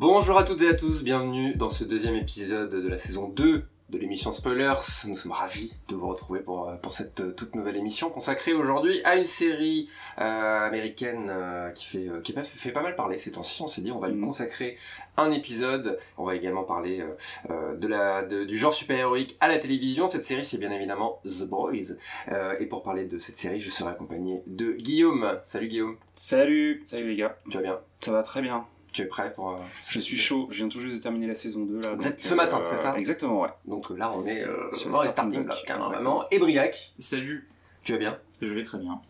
Bonjour à toutes et à tous, bienvenue dans ce deuxième épisode de la saison 2 de l'émission Spoilers. Nous sommes ravis de vous retrouver pour, euh, pour cette euh, toute nouvelle émission consacrée aujourd'hui à une série euh, américaine euh, qui, fait, euh, qui fait, fait pas mal parler ces temps-ci. On s'est dit on va lui Mhm. consacrer un épisode. On va également parler de la, de- du genre super-héroïque à la télévision. Cette série c'est bien évidemment The Boys. Et pour parler de cette série, je serai accompagné de Guillaume. Salut Guillaume, Salut, salut les gars, tu vas bien? Ça va très bien. Tu es prêt pour... euh, Je suis chaud, je viens tout juste de terminer la saison 2 là. Exact- donc, ce matin, c'est ça Exactement, ouais. Donc euh, là on est euh, Sur le starting block, blocks, hein. Et Briac, Salut, tu vas bien? Je vais très bien.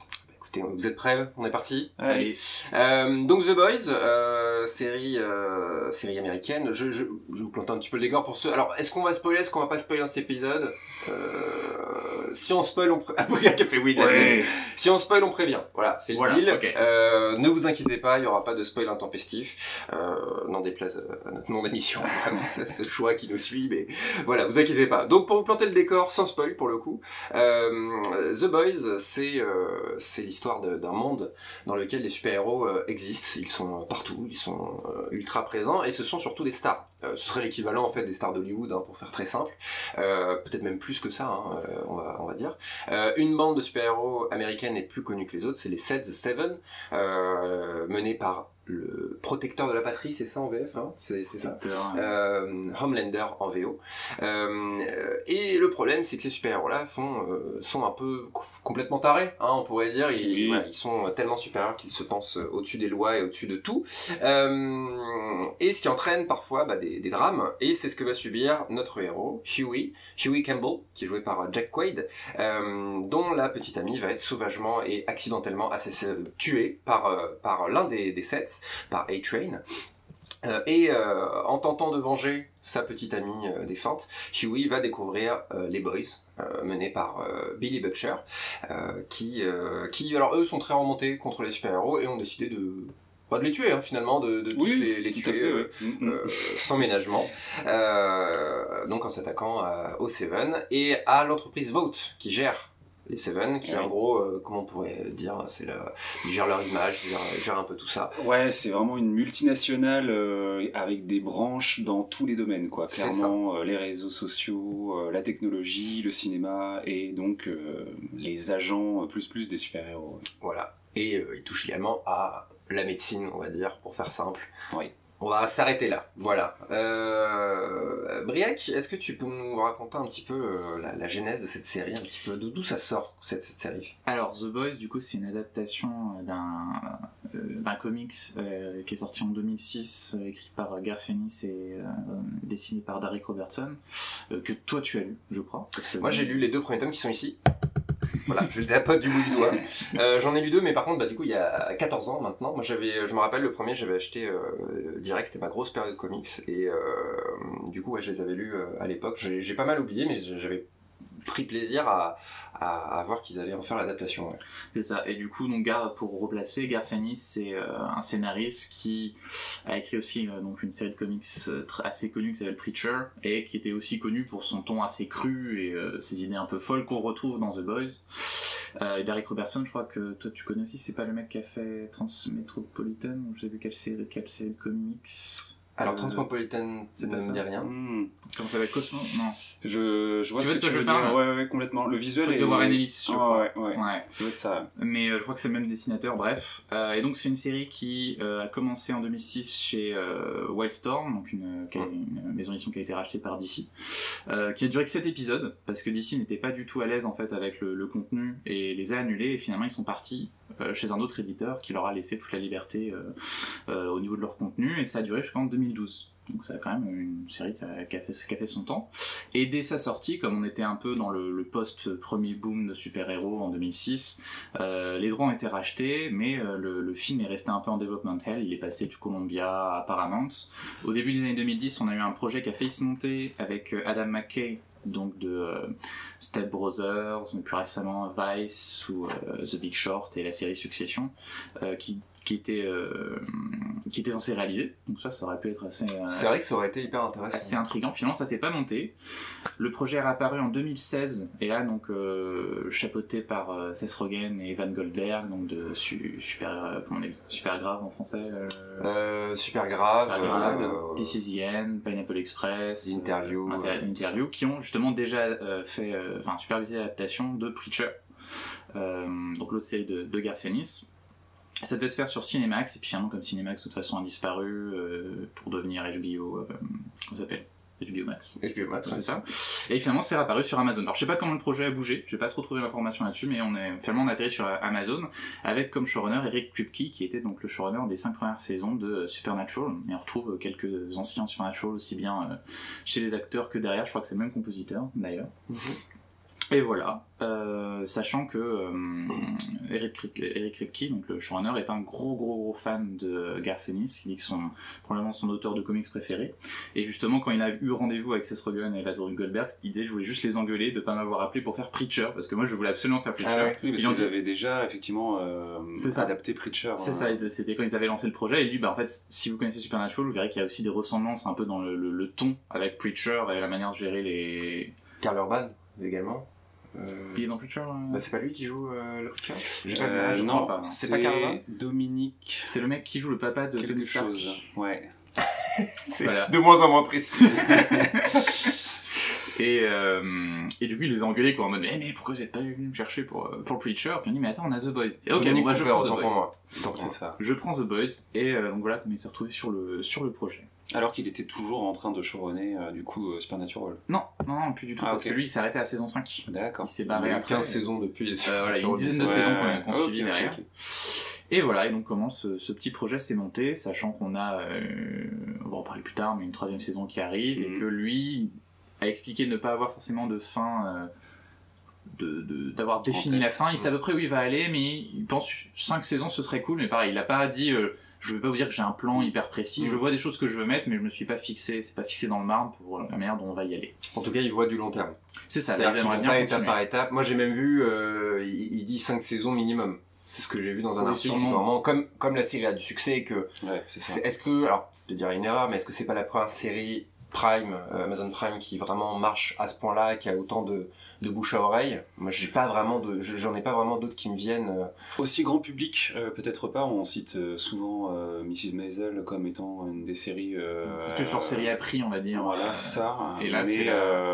Écoutez, vous êtes prêts? On est parti? Allez, Euh, donc The Boys, euh, série, euh, série américaine. Je, je, je vais vous planter un petit peu le décor pour ceux. Alors, est-ce qu'on va spoiler? Est-ce qu'on va pas spoiler dans cet épisode? Euh, Si on spoil, on pré... Ah, a fait oui de la tête. Si on spoil, on prévient. Voilà, c'est le Voilà, deal. Euh, ne vous inquiétez pas, il y aura pas de spoil intempestif. Euh, n'en déplaise à notre nom d'émission. Vraiment, c'est le choix qui nous suit, mais voilà, vous inquiétez pas. Donc pour vous planter le décor, sans spoil pour le coup, euh, The Boys, c'est euh, c'est l'histoire de- d'un monde dans lequel les super-héros euh, existent. Ils sont partout, ils sont euh, ultra présents, et ce sont surtout des stars. Euh, ce serait l'équivalent en fait des stars d'Hollywood, hein, pour faire très simple. Euh, Peut-être même plus que ça, hein, euh, on, va, dire. Euh, une bande de super-héros américaine est plus connue que les autres, c'est les Seds Seven, euh, menée par le protecteur de la patrie, c'est ça en VF, hein? C'est ça? Euh, Homelander en VO. Euh, et le problème, c'est que ces super-héros-là font, euh, sont un peu co- complètement tarés, hein, on pourrait dire. Ils, Oui. voilà, ils sont tellement supérieurs qu'ils se pensent au-dessus des lois et au-dessus de tout. Euh, et ce qui entraîne parfois bah, des, des drames. Et c'est ce que va subir notre héros, Huey, Huey Campbell, qui est joué par Jack Quaid, euh, dont la petite amie va être sauvagement et accidentellement tuée par, euh, par l'un des, des sets, par A-Train. Euh, et euh, en tentant de venger sa petite amie euh, défunte, Huey va découvrir les Boys, menés par Billy Butcher, qui, qui, alors eux, sont très remontés contre les super-héros et ont décidé de, pas de les tuer, hein, finalement, de, de tous les, tuer fait, euh. Mm, mm. euh, sans ménagement, euh, donc en s'attaquant aux Seven et à l'entreprise Vote qui gère les Seven, qui Ouais. en gros, euh, comment on pourrait dire, c'est la, ils gèrent leur image, ils gèrent, ils gèrent un peu tout ça. Ouais, c'est vraiment une multinationale euh, avec des branches dans tous les domaines, quoi. Clairement, euh, les réseaux sociaux, euh, la technologie, le cinéma et donc euh, les agents plus plus des super-héros. Voilà. Et euh, il touche également à la médecine, on va dire, pour faire simple. Oui. On va s'arrêter là. Voilà. Euh... Briac, est-ce que tu peux nous raconter un petit peu euh, la, la genèse de cette série, un petit peu? D'où ça sort cette, cette série? Alors, The Boys, du coup, c'est une adaptation euh, d'un euh, d'un comics euh, qui est sorti en 2006, euh, écrit par Garth Ennis et dessiné par Derek Robertson, que toi tu as lu, je crois. parce que- Moi j'ai lu les deux premiers tomes qui sont ici. Voilà, je le tapote du bout du doigt. Euh, J'en ai lu deux, mais par contre, bah, du coup, il y a 14 ans maintenant. Moi, j'avais, je me rappelle, le premier, j'avais acheté euh, direct, c'était ma grosse période comics. Et euh, du coup, ouais, je les avais lus à l'époque. J'ai pas mal oublié, mais j'avais pris plaisir à, à, voir qu'ils allaient en faire l'adaptation. ouais. Ça. Et du coup, donc, Gar, pour replacer, Garth Ennis, c'est euh, un scénariste qui a écrit aussi euh, donc une série de comics euh, assez connue qui s'appelle Preacher et qui était aussi connu pour son ton assez cru et euh, ses idées un peu folles qu'on retrouve dans The Boys. Euh, et Derek Robertson, je crois que toi tu connais aussi, c'est pas le mec qui a fait Transmetropolitan je sais plus quelle série, quelle série de comics. Alors, Euh, Transmetropolitan, c'est ne pas me dit rien. Mm. Comment ça s'appelle Cosmo? Non. Je, je vois Tu ce que de tu veux dire. Ouais, ouais, complètement. Le visuel Truc est... de Warren Ellis, je ouais, ouais. Ouais. Ça doit être ça. Mais euh, je crois que c'est le même dessinateur, bref. Euh, et donc c'est une série qui euh, a commencé en 2006 chez euh, Wildstorm, donc une, maison d'édition qui a été rachetée par DC, euh, qui a duré que 7 épisodes, parce que DC n'était pas du tout à l'aise en fait avec le, le contenu et les a annulés, et finalement ils sont partis chez un autre éditeur qui leur a laissé toute la liberté euh, euh, au niveau de leur contenu, et ça a duré jusqu'en 2012. Donc c'est quand même une série qui a, a fait, a son temps. Et dès sa sortie, comme on était un peu dans le, post-premier boom de super-héros en 2006, euh, les droits ont été rachetés, mais euh, le, le film est resté un peu en development hell. Il est passé du Columbia à Paramount. Au début des années 2010, on a eu un projet qui a failli se monter avec euh, Adam McKay, donc de euh, Step Brothers, mais plus récemment Vice ou euh, The Big Short et la série Succession, euh, qui qui était qui était censé réaliser. Donc ça, ça aurait pu être assez. c'est vrai que ça aurait été hyper intéressant. Assez intriguant. Finalement, ça s'est pas monté. Le projet est apparu en 2016 et là donc chapeauté par Seth Rogen et Evan Goldberg, donc de super comment on dit, super grave en français. super grave. Super grave This is the End, Pineapple Express. Interview. Interview qui ont justement déjà fait, enfin supervisé l'adaptation de Preacher. Euh, donc l'autre série de, de Garth Ennis. Ça devait se faire sur Cinemax, et puis finalement, comme Cinemax de toute façon a disparu euh, pour devenir HBO, euh, comment ça s'appelle? HBO Max. HBO Max, c'est ça. Et finalement, c'est réapparu sur Amazon. Alors, je sais pas comment le projet a bougé, j'ai pas trop trouvé l'information là-dessus, mais on est finalement on a atterri sur Amazon avec comme showrunner Eric Kripke, qui était donc le showrunner des cinq premières saisons de Supernatural. Et on retrouve quelques anciens Supernatural aussi bien chez les acteurs que derrière. Je crois que c'est le même compositeur d'ailleurs. Mhm. Et voilà, euh, sachant que euh, Eric, Kripke, donc le showrunner, est un gros gros gros fan de Garth Ennis, qui dit que c'est probablement son auteur de comics préféré. Et justement, quand il a eu rendez-vous avec Seth Rogen et Lador Goldberg, il disait je voulais juste les engueuler de pas m'avoir appelé pour faire Preacher, parce que moi je voulais absolument faire Preacher. Ah oui, parce qu'ils avaient déjà effectivement euh, adapté Preacher. C'est ça, c'était quand ils avaient lancé le projet. Et lui, bah en fait, si vous connaissez Supernatural, vous verrez qu'il y a aussi des ressemblances un peu dans le, le ton avec Preacher et la manière de gérer les. Carl Urban également. Euh... Il est dans Preacher bah, C'est pas lui qui joue euh, le Preacher euh, je Non, pas. C'est pas Carl Dominique. C'est le mec qui joue le papa de Quelque chose. Ouais. c'est de moins en moins précis. Et, euh, et du coup, il les a engueulés quoi, en mode mais, pourquoi vous êtes pas venu me chercher pour, euh, pour le Preacher? Puis on dit mais attends, on a The Boys. Et, ok, bon, bah, je prends The Boys. Pour moi. c'est ça. Je prends The Boys et euh, donc voilà comment il s'est retrouvé sur le, sur le projet. Alors qu'il était toujours en train de showrunner du coup Supernatural. Non, non, non, plus du tout. Ah, parce que lui, il s'est arrêté à saison 5. D'accord. Il s'est barré après. 15 saisons depuis. voilà, une dizaine de saisons qu'on qu suivi derrière. Et voilà, et donc comment ce, ce petit projet s'est monté, sachant qu'on a, on va en parler plus tard, mais une troisième saison qui arrive, et mhm. que lui, a expliqué ne pas avoir forcément de fin, euh, d'avoir défini la fin. Il sait à peu près où il va aller, mais il pense 5 saisons ce serait cool, mais pareil, il n'a pas dit euh, je vais pas vous dire que j'ai un plan hyper précis, je mm. vois des choses que je veux mettre, mais je me suis pas fixé, c'est pas fixé dans le marbre pour la manière dont on va y aller. En tout cas, il voit du long terme. C'est ça, là, il pas étape par étape. Moi, j'ai même vu, euh, il, dit 5 saisons minimum. C'est ce que j'ai vu dans un article. Vraiment comme, comme la série a du succès que. Ouais, Est-ce que, alors, je te dire une erreur, mais est-ce que c'est pas la première série Prime, euh, Amazon Prime qui vraiment marche à ce point-là, qui a autant de, de bouche à oreille. Moi, j'ai pas vraiment de, j'en ai pas vraiment d'autres qui me viennent. Euh. Aussi grand public, euh, peut-être pas. On cite souvent Mrs. Maisel comme étant une des séries. c'est plus leur série à prix, on va dire. Voilà, c'est ça. Et là, mais,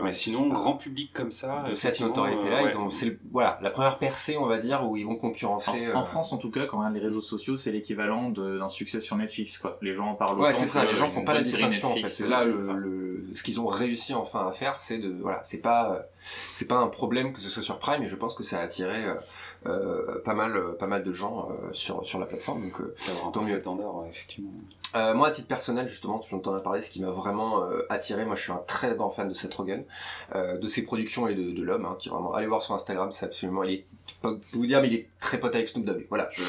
mais sinon, grand public comme ça. De cette notoriété-là, ils ont, c'est voilà, la première percée, on va dire, où ils vont concurrencer. En, France, en tout cas, quand on regarde les réseaux sociaux, c'est l'équivalent d'un succès sur Netflix, quoi. Les gens en parlent. Ouais, c'est ça. Les gens font pas la distinction. En fait, c'est là le ce qu'ils ont réussi enfin à faire, c'est de voilà, c'est pas c'est pas un problème que ce soit sur Prime, et je pense que ça a attiré euh, euh, pas mal pas mal de gens euh, sur sur la plateforme. Donc tant mieux. effectivement. moi, à titre personnel, justement, tu t'en as parlé, ce qui m'a vraiment attiré, moi je suis un très grand fan de Seth Rogen, de ses productions et de, de l'homme, hein, qui vraiment, allez voir sur Instagram, c'est absolument, il est pas vous dire, mais il est très pote avec Snoop Dogg. Voilà, je,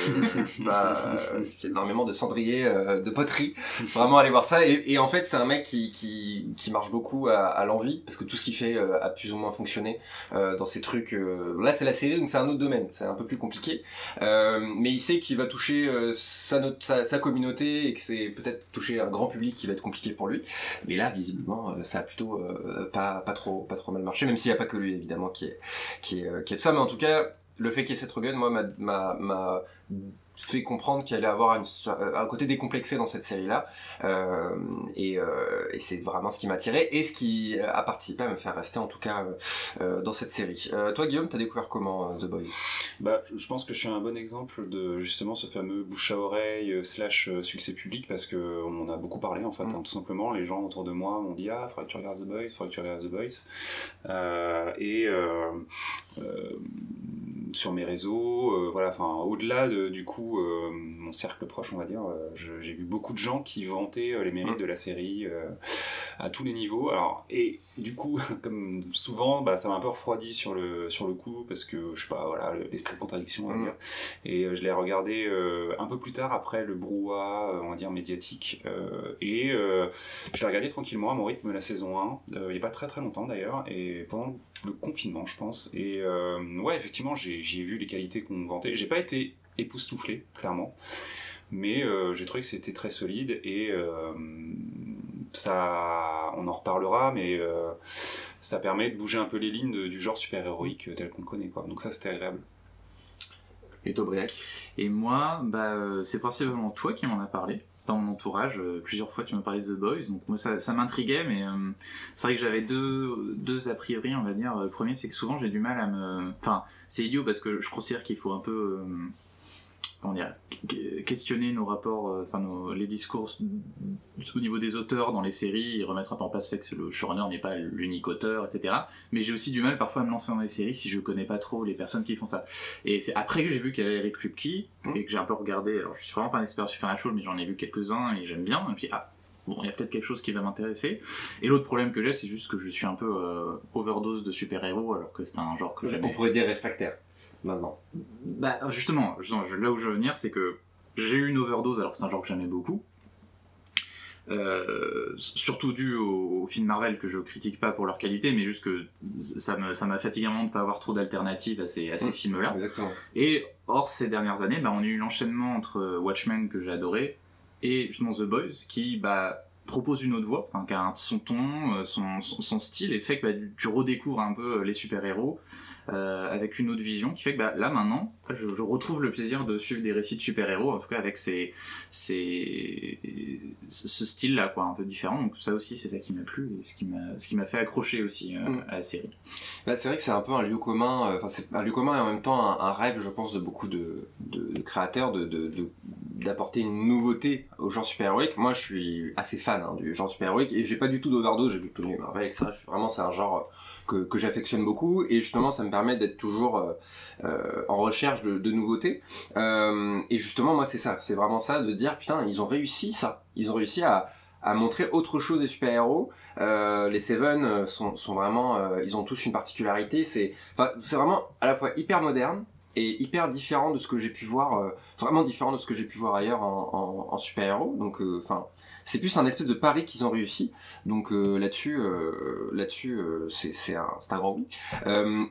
bah, j'ai énormément de cendriers, euh, de poterie. Vraiment aller voir ça. Et, et en fait, c'est un mec qui, qui, qui marche beaucoup à, à l'envie, parce que tout ce qu'il fait euh, a plus ou moins fonctionné euh, dans ces trucs. Euh, là, c'est la série, donc c'est un autre domaine. C'est un peu plus compliqué. mais il sait qu'il va toucher sa, sa, sa, communauté et que c'est peut-être toucher un grand public qui va être compliqué pour lui. Mais là, visiblement, ça a plutôt pas, pas, trop, pas trop mal marché, même s'il n'y a pas que lui, évidemment, qui est, qui est, qui est tout ça. Mais en tout cas, le fait qu'il y ait cette Rogen, moi, m'a fait comprendre qu'il allait avoir un côté décomplexé dans cette série-là. Euh, et, euh, et c'est vraiment ce qui m'a attiré et ce qui a participé à me faire rester en tout cas euh, dans cette série. Euh, toi, Guillaume, t'as découvert comment euh, The Boy Bah, je pense que je suis un bon exemple de justement ce fameux bouche à oreille euh, slash succès public parce que on en a beaucoup parlé en fait, mm. hein, tout simplement. Les gens autour de moi m'ont dit ah, faudrait que tu regardes The Boys, faudrait que tu regardes The Boys. et sur mes réseaux, euh, voilà, enfin au-delà de, du coup euh, mon cercle proche, on va dire, euh, j'ai vu beaucoup de gens qui vantaient les mérites mm. de la série à tous les niveaux. Alors et du coup, comme souvent, bah, ça m'a un peu refroidi sur le sur le coup parce que je sais pas, voilà, l'esprit de contradiction, on va mm. dire. Et je l'ai regardé un peu plus tard après le brouhaha, on va dire médiatique, et je l'ai regardé tranquillement à mon rythme la saison 1, il n'y a pas très très longtemps d'ailleurs, et pendant le confinement, je pense. Et euh, ouais, effectivement, j'ai vu les qualités qu'on vantait. J'ai pas été époustouflé, clairement. mais euh, j'ai trouvé que c'était très solide et euh, ça, on en reparlera, mais euh, ça permet de bouger un peu les lignes de- du genre super-héroïque tel qu'on le connaît. Quoi. Donc ça, c'était agréable. Et toi, Briac? Et moi, bah, c'est principalement toi qui m'en as parlé. Dans mon entourage, euh, plusieurs fois tu m'as parlé de The Boys, donc moi ça, ça m'intriguait, mais euh, c'est vrai que j'avais deux, deux a priori, on va dire. Le premier, c'est que souvent j'ai du mal à me. Enfin, c'est idiot parce que je considère qu'il faut un peu. euh, que- questionner nos rapports, euh, enfin nos- les discours au niveau des auteurs dans les séries et remettre un peu en place le fait que le showrunner n'est pas l'unique auteur, etc. Mais j'ai aussi du mal parfois à me lancer dans les séries si je connais pas trop les personnes qui font ça. Et c'est après que j'ai vu qu'il y avait Eric Kripke Mm. et que j'ai un peu regardé. Alors je suis vraiment pas un expert Supernatural, mais j'en ai vu quelques-uns et j'aime bien. Et puis ah. Bon, il y a peut-être quelque chose qui va m'intéresser. Et l'autre problème que j'ai, c'est juste que je suis un peu euh, overdose de super-héros, alors que c'est un genre que j'aime. On pourrait dire réfractaire, maintenant. Bah justement, là où je veux venir, c'est que j'ai eu une overdose alors c'est un genre que j'aimais beaucoup. Euh, surtout dû aux, aux films Marvel que je critique pas pour leur qualité, mais juste que ça me- ça m'a fatigué de pas avoir trop d'alternatives à ces, à ces Mm. films-là. Exactement. Et or, ces dernières années, bah, on a eu l'enchaînement entre Watchmen que j'ai adoré et justement The Boys qui bah, propose une autre enfin, qui a son ton, euh, son, son, son style et fait que bah, tu redécouvres un peu les super-héros euh, avec une autre vision qui fait que bah, là maintenant, je, je retrouve le plaisir de suivre des récits de super-héros, en tout cas avec ces, ces, ce style-là, quoi, un peu différent. Donc ça aussi, c'est ça qui m'a plu et ce qui m'a, ce qui m'a fait accrocher aussi euh, Mm. à la série. Bah, c'est vrai que c'est un peu un lieu commun, euh, enfin c'est un lieu commun et en même temps un, un rêve, je pense, de beaucoup de, de- de créateurs de, de- de- d'apporter une nouveauté au genre super-héroïque. Moi, je suis assez fan hein, du genre super-héroïque et j'ai pas du tout d'overdose, j'ai plutôt lu Marvel, etc. Je suis vraiment, c'est un genre que, que j'affectionne beaucoup et justement, ça me permet d'être toujours euh, euh, en recherche de, de nouveautés. Euh, et justement, moi, c'est ça, c'est vraiment ça, de dire putain, ils ont réussi ça, ils ont réussi à à montrer autre chose des super-héros. Euh, les Seven euh, sont, sont vraiment, euh, ils ont tous une particularité. C'est, enfin, c'est vraiment à la fois hyper moderne et hyper différent de ce que j'ai pu voir, euh, vraiment différent de ce que j'ai pu voir ailleurs en, en, en super-héros. Donc, enfin, c'est plus un espèce de pari qu'ils ont réussi. Donc euh, là-dessus, euh, là-dessus, euh, c'est un, grand oui.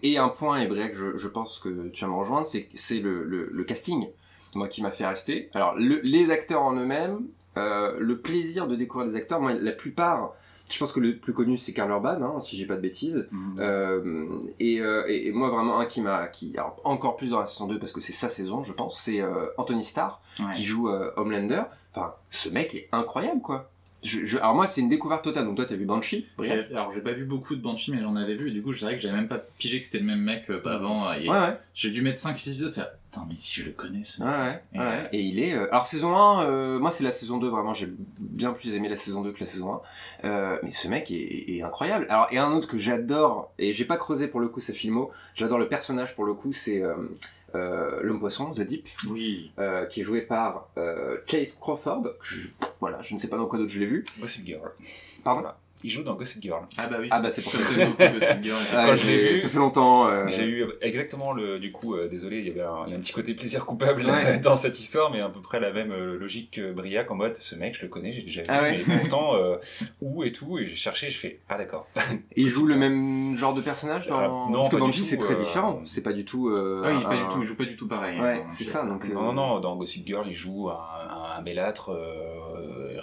Et un point, Briac, je, je pense que tu vas me rejoindre, c'est le, le, le casting, moi qui m'a fait rester. Alors le- les acteurs en eux-mêmes, le plaisir de découvrir des acteurs, moi la plupart, je pense que le plus connu c'est Karl Urban, hein, si j'ai pas de bêtises. Euh, et, euh, moi vraiment un qui m'a, qui alors, encore plus dans la saison 2 parce que c'est sa saison, je pense, c'est euh, Anthony Starr Ouais. qui joue Homelander. Enfin, ce mec est incroyable quoi. Je, je- alors moi c'est une découverte totale. Donc toi t'as vu Banshee, Alors j'ai pas vu beaucoup de Banshee mais j'en avais vu et du coup je dirais que j'avais même pas pigé que c'était le même mec euh, avant. et Ouais ouais. J'ai dû mettre 5-6 épisodes faire Attends mais si je le connais ce mec. ouais, Et, ouais. euh, Et il est. euh, Alors, saison 1, euh, moi, c'est la saison 2, vraiment, j'ai bien plus aimé la saison 2 que la saison 1. Euh, mais ce mec est, est- est incroyable. Alors, et un autre que j'adore, et j'ai pas creusé pour le coup sa filmo, j'adore le personnage pour le coup, c'est euh, l'homme poisson, The Deep, Oui. euh, qui est joué par euh, Chase Crawford. je- voilà, je ne sais pas dans quoi d'autre je l'ai vu. Gossip Girl. Pardon Voilà. Il joue dans Gossip Girl. Ah bah oui. Ah, bah, c'est pour ça. Gossip Girl. Ouais, Quand je l'ai vu, ça fait longtemps. euh, J'ai eu exactement le. Du coup, euh, désolé, il y avait un, il y a un petit côté plaisir coupable Ouais. dans cette histoire, mais à peu près la même euh, logique que Briac en mode ce mec, je le connais, j'ai déjà vu, Ah ouais. mais pourtant, euh, où et tout, et j'ai cherché, je fais Ah d'accord. Il joue le même genre de personnage dans... Ah, non, Parce que Banshee, c'est très euh, différent. C'est pas du tout. euh, Ah oui, il, est pas un- du tout, il joue pas du tout pareil. Ouais, hein, c'est je- ça. Donc, Non, non, non, dans Gossip Girl, il joue un, un, un bellâtre euh,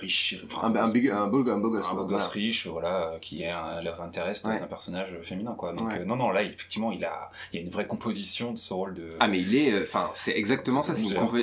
riche. enfin, Un, un, big- un beau, un beau gosse. un beau gosse voilà. riche, voilà, qui est un love interest Ouais. d'un personnage féminin, quoi. Donc, Ouais. euh, non, non, là, effectivement, il a, il y a une vraie composition de ce rôle de. Ah mais il est, euh, enfin c'est exactement ça.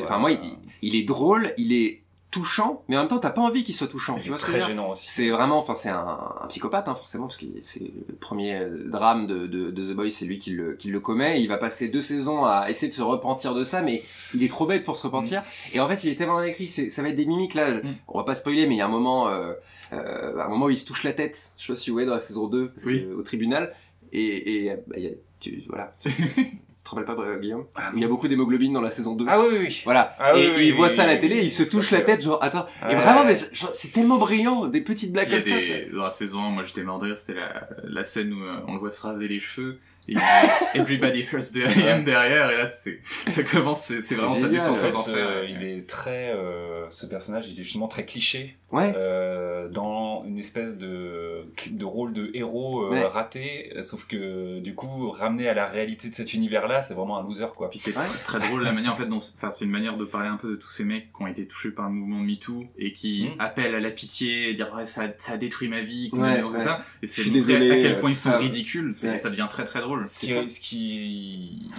Enfin moi, il, il est drôle, il est touchant, mais en même temps t'as pas envie qu'il soit touchant. il Tu vois très gênant aussi. C'est vraiment, enfin c'est un, un psychopathe hein, forcément parce que c'est le premier drame de, de, de The Boys, c'est lui qui le, qui le commet. Il va passer deux saisons à essayer de se repentir de ça, mais il est trop bête pour se repentir. Et en fait, il est tellement écrit, ça va être des mimiques là. Mm. On va pas spoiler, mais il y a un moment, euh, euh, un moment où il se touche la tête. Je sais pas si vous voyez dans la saison 2 parce Oui. que, au tribunal. Et, et bah, y a, tu, voilà. te rappelles pas euh, Guillaume Ah, Il y a beaucoup d'hémoglobine dans la saison 2. Ah oui, oui, oui. Voilà. Ah oui, et oui, il voit oui, ça à la télé, il se touche la tête, genre, attends. Et vraiment, mais c'est tellement brillant, des petites blagues comme ça. des- Dans la saison 1, moi j'étais mort de rire, c'était la, la scène où euh, on le voit se raser les cheveux Et Everybody Hurts the I derrière, et là, c'est, ça commence, c'est, vraiment aux enfers. euh, il est très, euh, ce personnage, il est justement très cliché Ouais. euh, dans une espèce de, de rôle de héros euh, Ouais. raté, sauf que du coup, ramené à la réalité de cet univers-là, c'est vraiment un loser quoi. Puis c'est Ouais. très drôle la manière en fait dont, enfin c'est une manière de parler un peu de tous ces mecs qui ont été touchés par le mouvement MeToo et qui Mm. appellent à la pitié, et dire ouais ça, ça a détruit ma vie, Ouais, ça. Et c'est désolé, à quel point ils sont euh, ridicules, ça devient très très drôle. Ce qui, ça. ce qui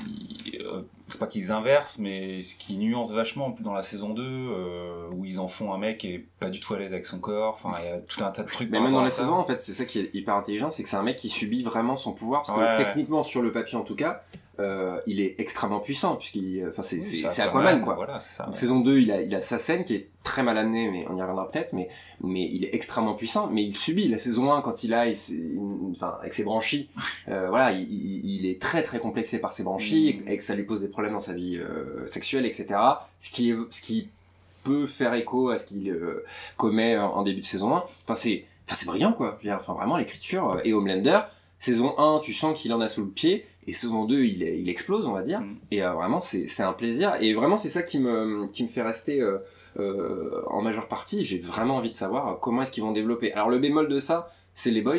euh, c'est pas qu'ils inversent, mais ce qui nuance vachement dans la saison 2, euh, où ils en font un mec qui est pas du tout à l'aise avec son corps, enfin, il y a tout un tas de trucs. Mais même dans la ça. saison, en fait, c'est ça qui est hyper intelligent, c'est que c'est un mec qui subit vraiment son pouvoir, parce que Ouais, ouais. techniquement, sur le papier en tout cas, euh, il est extrêmement puissant, puisqu'il, enfin, c'est, Oui, Aquaman, quoi. Voilà, ça. ouais. Saison 2, il a, il a sa scène qui est très mal amenée, mais on y reviendra peut-être, mais, mais il est extrêmement puissant, mais il subit. La saison 1, quand il a, il enfin, avec ses branchies, euh, voilà, il, est très très complexé par ses branchies, Mm. et que ça lui pose des problèmes dans sa vie euh, sexuelle, etc. Ce qui, est, ce qui peut faire écho à ce qu'il euh, commet en, en début de saison 1. Enfin, c'est, enfin, c'est brillant, quoi. Enfin, vraiment, l'écriture. euh, Et Homelander, saison 1, tu sens qu'il en a sous le pied, et saison 2, il, il explose, on va dire. Mm. Et euh, vraiment, c'est un plaisir. Et vraiment, c'est ça qui me, qui me fait rester euh, euh, en majeure partie. J'ai vraiment envie de savoir euh, comment est-ce qu'ils vont développer. Alors, le bémol de ça, c'est les boys.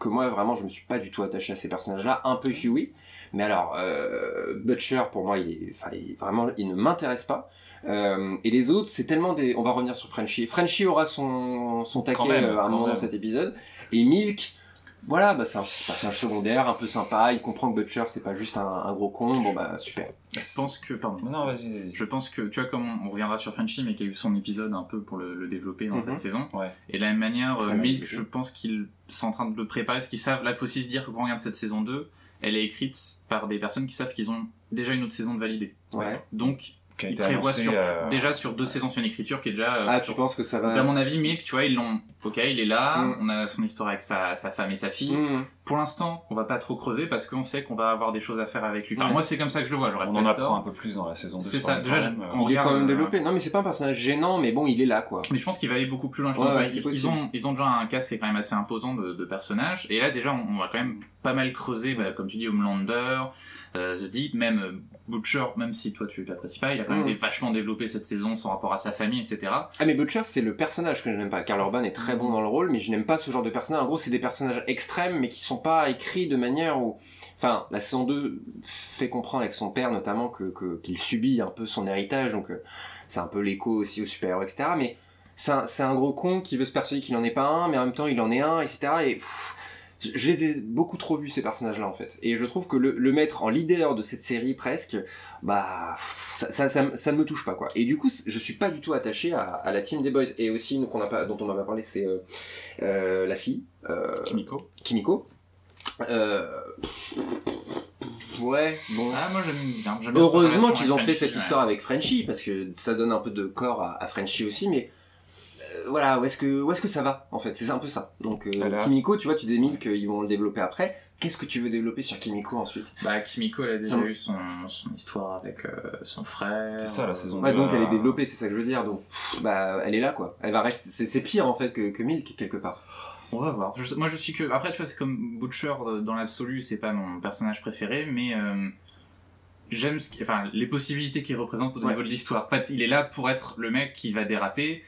Que moi, vraiment, je me suis pas du tout attaché à ces personnages-là. Un peu Huey. Mais alors, euh, Butcher, pour moi, il est, il- vraiment, il ne m'intéresse pas. Euh, et les autres, c'est tellement des. On va revenir sur Frenchie. Frenchie aura son, son taquet même, euh, à un moment dans cet épisode. Et Milk, voilà, bah, c'est un personnage secondaire, un peu sympa. Il comprend que Butcher, c'est pas juste un, un gros con. Bon, bah, super. Je pense que, pardon. Non, vas-y, vas-y. Je pense que, tu vois, comme on, on reviendra sur Frenchy, mais qui a eu son épisode un peu pour le, le développer dans Mhm. cette saison. Ouais. Et de la même manière, euh, Milk, je pense qu'ils sont en train de le préparer, parce qu'ils savent, là, il faut aussi se dire que quand on regarde cette saison 2, elle est écrite par des personnes qui savent qu'ils ont déjà une autre saison de validée. Ouais. Donc, Qui a ils été prévoient annoncé, sur, euh, déjà sur deux saisons sur une écriture qui est déjà. euh, Ah, tu penses que ça va. À mon avis, Milk, tu vois, ils l'ont. Ok, il est là, Mm. on a son histoire avec sa, sa femme et sa fille. Mmh. Pour l'instant, on va pas trop creuser parce qu'on sait qu'on va avoir des choses à faire avec lui. Enfin, Ouais. moi, c'est comme ça que je le vois. J'aurais On en tort. apprend un peu plus dans la saison 2. C'est ça, déjà, même. on Il est regarde, quand même euh, développé. Non, mais c'est pas un personnage gênant, mais bon, il est là, quoi. Mais je pense qu'il va aller beaucoup plus loin. Je Ouais, pense ouais, ils, ont, ils ont déjà un casque qui est quand même assez imposant de, de personnages. Et là, déjà, on, on va quand même pas mal creuser, bah, comme tu dis, Homelander, euh, The Deep, même euh, Butcher, même si toi tu l'apprécies pas, il a quand même Mhm. été vachement développé cette saison, son rapport à sa famille, etc. Ah, mais Butcher, c'est le personnage que je n'aime pas. Karl Urban est très bon dans le rôle, mais je n'aime pas ce genre de personnage. En gros, c'est des personnages extrêmes, mais qui sont pas écrits de manière où. Enfin, la saison 2 fait comprendre avec son père, notamment, que qu'il subit un peu son héritage, donc euh, c'est un peu l'écho aussi aux super-héros, etc. Mais c'est un, gros con qui veut se persuader qu'il en est pas un, mais en même temps, il en est un, etc. Et. pff, je les ai beaucoup trop vus ces personnages-là en fait, et je trouve que le, le mettre en leader de cette série presque, bah ça, ça, ça, ne me touche pas quoi. Et du coup, je suis pas du tout attaché à, à la team des boys. Et aussi, une qu'on a pas, dont on n'a pas parlé, c'est euh, euh, la fille, euh, Kimiko. Kimiko. Euh, ouais, bon. Ah, moi j'aime bien. Heureusement qu'ils ont fait cette ouais. histoire avec Frenchie, parce que ça donne un peu de corps à, à Frenchie aussi, mais voilà, où est-ce que, où est-ce que ça va en fait? C'est un peu ça. Donc euh, Voilà. Kimiko, tu vois, tu mille qu'ils vont le développer après. Qu'est-ce que tu veux développer sur Kimiko ensuite? Bah, Kimiko, elle a déjà Ça- eu son, son histoire avec euh, son frère. C'est ça, la saison Ouais, donc elle est euh, développée, c'est ça que je veux dire. Donc, bah, elle est là, quoi. Elle va rester. C'est, c'est pire en fait que, que Milk quelque part. On va voir. Je- moi, je suis que. Après, tu vois, c'est comme Butcher euh, dans l'absolu, c'est pas mon personnage préféré, mais euh, j'aime ce qui- enfin, les possibilités qu'il représente au Ouais. niveau de l'histoire. En fait, il est là pour être le mec qui va déraper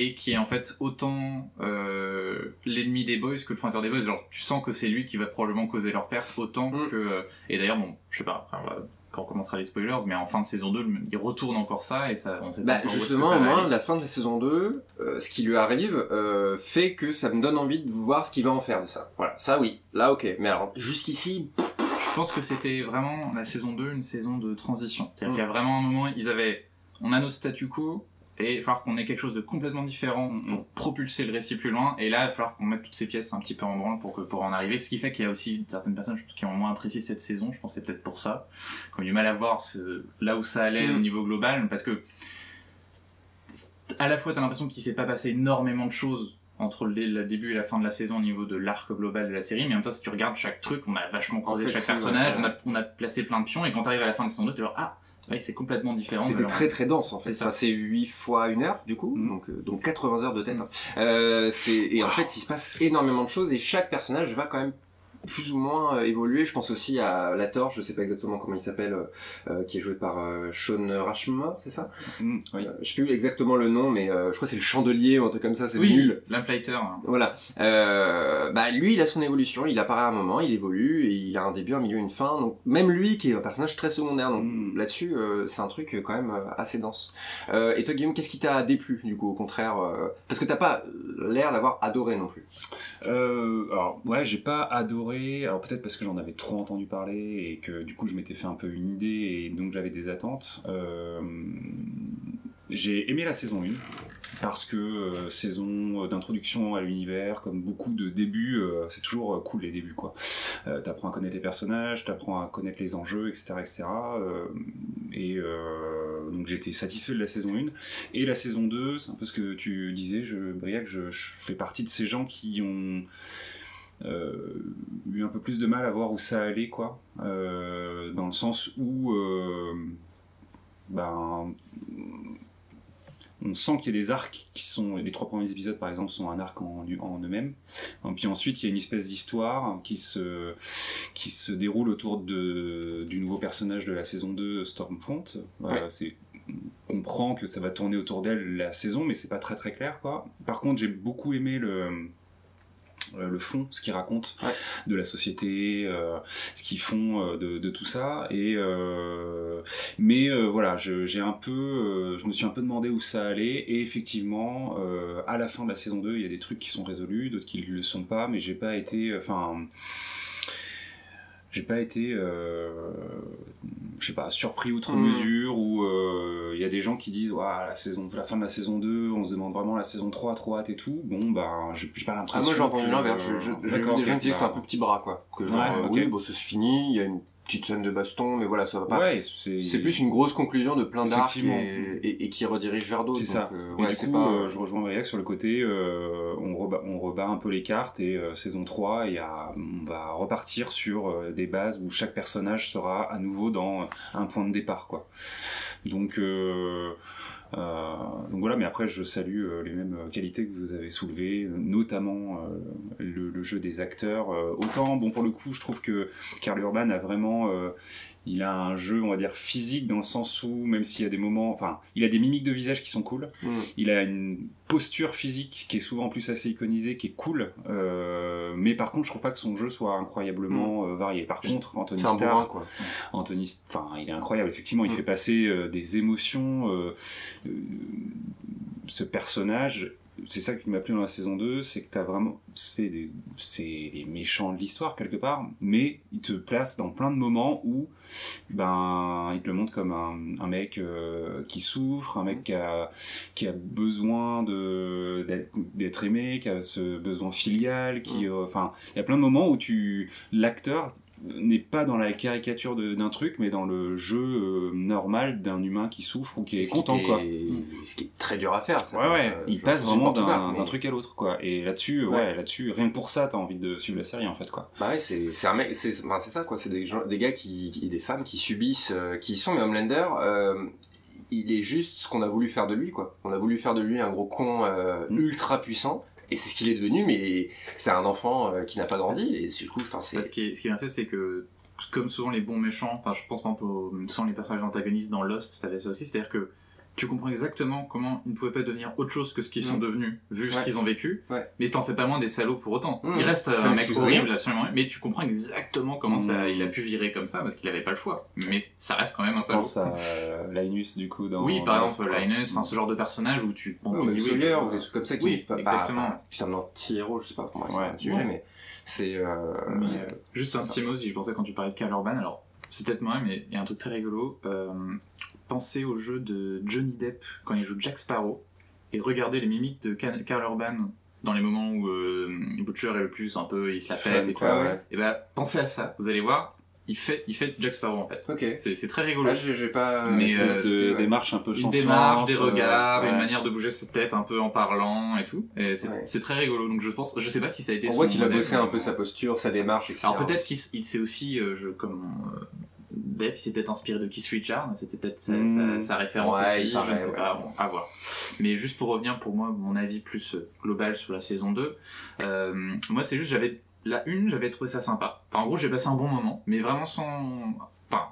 et qui est en fait autant euh, l'ennemi des boys que le fondateur des boys. Genre, tu sens que c'est lui qui va probablement causer leur perte autant Mm. que. euh, Et d'ailleurs, bon, je sais pas. on va- Quand on commencera les spoilers, mais en fin de saison 2, le- il retourne encore ça et ça, on sait pas Bah, justement, ça va moi, aller. la fin de la saison 2, euh, ce qui lui arrive, euh, fait que ça me donne envie de voir ce qu'il va en faire de ça. Voilà, ça oui. Là, ok. Mais alors, jusqu'ici, Je pense que c'était vraiment la saison 2, une saison de transition. C'est-à-dire Mm. qu'il y a vraiment un moment, ils avaient, on a nos statu quo, et il va falloir qu'on ait quelque chose de complètement différent Mm. pour propulser le récit plus loin, et là, il va falloir qu'on mette toutes ces pièces un petit peu en branle pour, que, pour en arriver, ce qui fait qu'il y a aussi certaines personnes qui ont moins apprécié cette saison, je pense c'est peut-être pour ça, qui ont eu du mal à voir ce, là où ça allait Mm. au niveau global, parce que à la fois, t'as l'impression qu'il s'est pas passé énormément de choses entre le, début et la fin de la saison au niveau de l'arc global de la série, mais en même temps, si tu regardes chaque truc, on a vachement creusé fait, chaque personnage, on, a, on a placé plein de pions, et quand t'arrives à la fin de la saison 2, tu genre, ah, ouais, c'est complètement différent. c'était très très dense en fait. C'est ça. Enfin, c'est 8 fois 1 heure du coup, Mm. donc, euh, donc 80 heures de tête. Mm. hein. Euh, c'est et en fait, il se passe énormément de choses et chaque personnage va quand même plus ou moins euh, évolué. Je pense aussi à La Torche, je sais pas exactement comment il s'appelle, euh, euh, qui est joué par euh, Sean Rashma, c'est ça? Mm, oui. Euh, Je sais plus exactement le nom, mais euh, je crois que c'est le chandelier ou un truc comme ça, c'est Oui, nul. Lamplighter. hein. Voilà. Euh, bah lui, il a son évolution. Il apparaît à un moment, il évolue et il a un début, un milieu, une fin. Donc même lui, qui est un personnage très secondaire. Donc Mm. là-dessus, euh, c'est un truc quand même euh, assez dense. Euh, et toi, Guillaume, qu'est-ce qui t'a déplu du coup, au contraire euh, Parce que t'as pas l'air d'avoir adoré non plus. Euh, alors ouais, j'ai pas adoré. Alors peut-être parce que j'en avais trop entendu parler et que du coup je m'étais fait un peu une idée et donc j'avais des attentes. Euh, j'ai aimé la saison 1 parce que euh, saison d'introduction à l'univers, comme beaucoup de débuts, euh, c'est toujours cool les débuts quoi. T'apprends à connaître les personnages, t'apprends à connaître les enjeux, etc. etc. Et donc j'étais satisfait de la saison 1. Et la saison 2, c'est un peu ce que tu disais, je, Briac, je, fais partie de ces gens qui ont eu un peu plus de mal à voir où ça allait, quoi. Euh, dans le sens où, euh, ben, on sent qu'il y a des arcs qui sont, les trois premiers épisodes par exemple sont un arc en, en eux-mêmes. Et puis ensuite il y a une espèce d'histoire qui se, qui se déroule autour de, du nouveau personnage de la saison 2, Stormfront. Voilà, Ouais. c'est on comprend que ça va tourner autour d'elle la saison, mais c'est pas très très clair quoi. Par contre, j'ai beaucoup aimé le euh, le fond, ce qu'ils racontent Ouais. de la société, euh, ce qu'ils font euh, de, de tout ça. Et euh, mais euh, voilà, je, j'ai un peu, euh, je me suis un peu demandé où ça allait. Et effectivement, euh, à la fin de la saison 2, il y a des trucs qui sont résolus, d'autres qui ne le sont pas. Mais j'ai pas été, enfin, j'ai pas été, euh, je sais pas, surpris outre Mm. mesure. Ou euh, il y a des gens qui disent, la saison, la fin de la saison 2, on se demande vraiment la saison 3, trop hâte et tout. Bon, bah, j'ai pas Ah, l'impression. moi j'ai entendu l'inverse. J'ai vu des gens qui disent c'est un bah, peu petit bras quoi. Que genre, Ouais, euh, ok. oui, bon, ça se finit. Il y a une petite scène de baston, mais voilà, ça va pas. Ouais, c'est plus une grosse conclusion de plein d'arcs et, et- et qui redirige vers d'autres. C'est ça. euh, Et ouais, du coup, pas. euh, je rejoins Briac sur le côté, euh, on, rebat, on rebat un peu les cartes et euh, saison 3, il y a, on va repartir sur euh, des bases où chaque personnage sera à nouveau dans un point de départ. Quoi. Donc, donc voilà, mais après je salue euh, les mêmes qualités que vous avez soulevées, euh, notamment euh, le, le jeu des acteurs. Euh, autant, bon pour le coup, je trouve que Karl Urban a vraiment... il a un jeu, on va dire, physique dans le sens où, même s'il y a des moments, enfin, il a des mimiques de visage qui sont cool, Mm. il a une posture physique qui est souvent en plus assez iconisée, qui est cool, euh, mais par contre, je trouve pas que son jeu soit incroyablement euh, varié. Par contre, Anthony Starr, quoi. Anthony, enfin, il est incroyable. Effectivement, il Mm. fait passer euh, des émotions. ce personnage, c'est ça qui m'a plu dans la saison 2, c'est que t'as vraiment, c'est des- c'est les méchants de l'histoire quelque part, mais il te place dans plein de moments où, ben, il te le montre comme un, un mec euh, qui souffre, un mec qui a, qui a besoin de d'être- aimé, qui a ce besoin filial, qui, euh, enfin, il y a plein de moments où tu, l'acteur n'est pas dans la caricature de- d'un truc, mais dans le jeu euh, normal d'un humain qui souffre ou qui est Ce content, qui quoi. Ce qui est très dur à faire. Ça, Ouais, ouais, Ça, il passe vraiment d'un truc à l'autre, quoi. Et là-dessus, ouais, Ouais. là-dessus, rien que pour ça, t'as envie de suivre la série, en fait, quoi. Bah ouais, c'est c'est un mec, c'est enfin, c'est ça quoi, c'est des gens, des gars qui, qui- des femmes qui subissent, euh, qui sont mais Homelander. euh, il est juste ce qu'on a voulu faire de lui quoi. On a voulu faire de lui un gros con Mm. ultra puissant. Et c'est ce qu'il est devenu, mais c'est un enfant euh, qui n'a pas grandi. Et du coup, enfin, c'est. Ce, qui est, bien fait, c'est que, comme souvent les bons méchants, enfin, je pense par exemple aux, souvent les personnages antagonistes dans Lost, ça avait ça aussi, c'est-à-dire que tu comprends exactement comment ils ne pouvaient pas devenir autre chose que ce qu'ils sont Mm. devenus, vu ce qu'ils ont vécu, Ouais. mais ça en fait pas moins des salauds pour autant. Mm. Il reste un mec horrible, rien. absolument, mais tu comprends exactement comment ça, Mm. il a pu virer comme ça, parce qu'il avait pas le choix. Mais ça reste quand même un Je salaud. pense à euh, Linus, du coup, dans. oui, par exemple. Linus, enfin, ce genre de personnage où tu... tu ou bah, des trucs comme ça qui oui, pas, exactement. Pas, putain, non, anti-héros, je sais pas pour moi, c'est Ouais. un sujet, mais c'est. Euh... Euh, juste un petit mot, si je pensais quand tu parlais de Karl Urban, alors c'est peut-être moi, mais il y a un truc très rigolo. Euh, pensez au jeu de Johnny Depp quand il joue Jack Sparrow et regardez les mimiques de Ka- Karl Urban dans les moments où euh, Butcher est le plus un peu, il se la Fun, et tout. ouais. Et bah pensez à ça, vous allez voir, il fait, il fait Jack Sparrow en fait. Ok. C'est c'est très rigolo. Là, j'ai pas. Mais, Une espèce euh, de ouais. démarche un peu Une chancelante. démarche, des regards, ouais. une manière de bouger sa tête un peu en parlant et tout. Et c'est Ouais. c'est très rigolo. Donc je pense, je sais pas si ça a été. On voit qu'il a bossé un peu sa posture, sa démarche, etc. alors peut-être qu'il s'est aussi, euh, je, comme euh, Depp, s'est peut-être inspiré de Keith Richards, c'était peut-être sa, Mm. sa- sa référence Ouais, aussi, je ne sais ouais. pas, bon, à voir. Mais juste pour revenir pour moi, mon avis plus euh, global sur la saison 2, euh, moi c'est juste, j'avais la une, j'avais trouvé ça sympa. Enfin, en gros, j'ai passé un bon moment, mais vraiment sans. Enfin,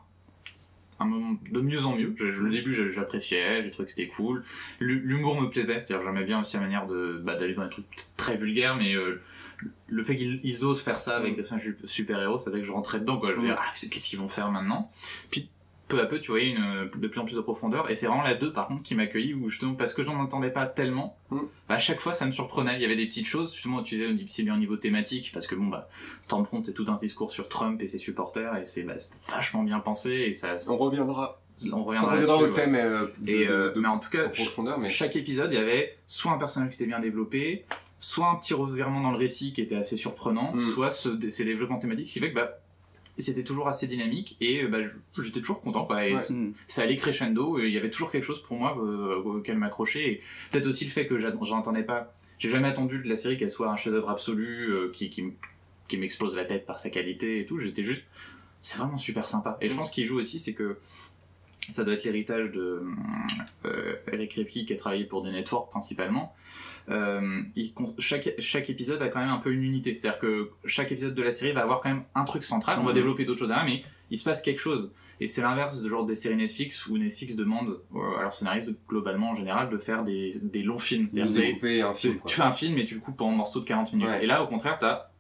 un moment de mieux en mieux. Je, je- le début, j'appréciais, j'ai trouvé que c'était cool. L'hu- L'humour me plaisait, c'est-à-dire j'aimais bien aussi la manière de bah, d'aller dans des trucs très vulgaires, mais euh, le fait qu'ils ils osent faire ça avec Mm. des super-héros, fait que je rentrais dedans, quoi. Je me disais, Mm. ah, qu'est-ce qu'ils vont faire maintenant? Puis peu à peu, tu voyais une, de plus en plus de profondeur, et c'est vraiment la 2 par contre qui m'accueillit, où justement, parce que j'en entendais pas tellement, Mm. bah, à chaque fois ça me surprenait. Il y avait des petites choses, justement, tu disais, c'est bien au niveau thématique, parce que bon, bah, Stormfront est tout un discours sur Trump et ses supporters, et c'est bah, vachement bien pensé, et ça. On reviendra, on on reviendra reviendra au ouais. thème euh, de, Et, de- euh, de- mais en tout cas, en mais chaque épisode, il y avait soit un personnage qui était bien développé, soit un petit revirement dans le récit qui était assez surprenant, Mm. soit ce- ces développements thématiques, ce qui fait que bah, c'était toujours assez dynamique et bah, j'étais toujours content. Quoi, et Ouais. c- ça allait crescendo, et il y avait toujours quelque chose pour moi euh, auquel m'accrocher. Peut-être aussi le fait que j'entendais pas, j'ai jamais attendu de la série qu'elle soit un chef-d'œuvre absolu euh, qui, qui, m- qui m'explose la tête par sa qualité et tout. J'étais juste, c'est vraiment super sympa. Et je Mm. pense qu'il joue aussi, c'est que ça doit être l'héritage de euh, Eric Kripke qui a travaillé pour des networks principalement. Euh, il chaque, chaque épisode a quand même un peu une unité. C'est-à-dire que chaque épisode de la série va avoir quand même un truc central. On va Mhm. développer d'autres choses derrière, mais il se passe quelque chose. Et c'est l'inverse de genre des séries Netflix où Netflix demande euh, à leurs scénaristes globalement en général de faire des, des longs films. C'est-à-dire un film. tu fais un film et tu le coupes en morceaux de 40 minutes. Ouais. Et là, au contraire, tu as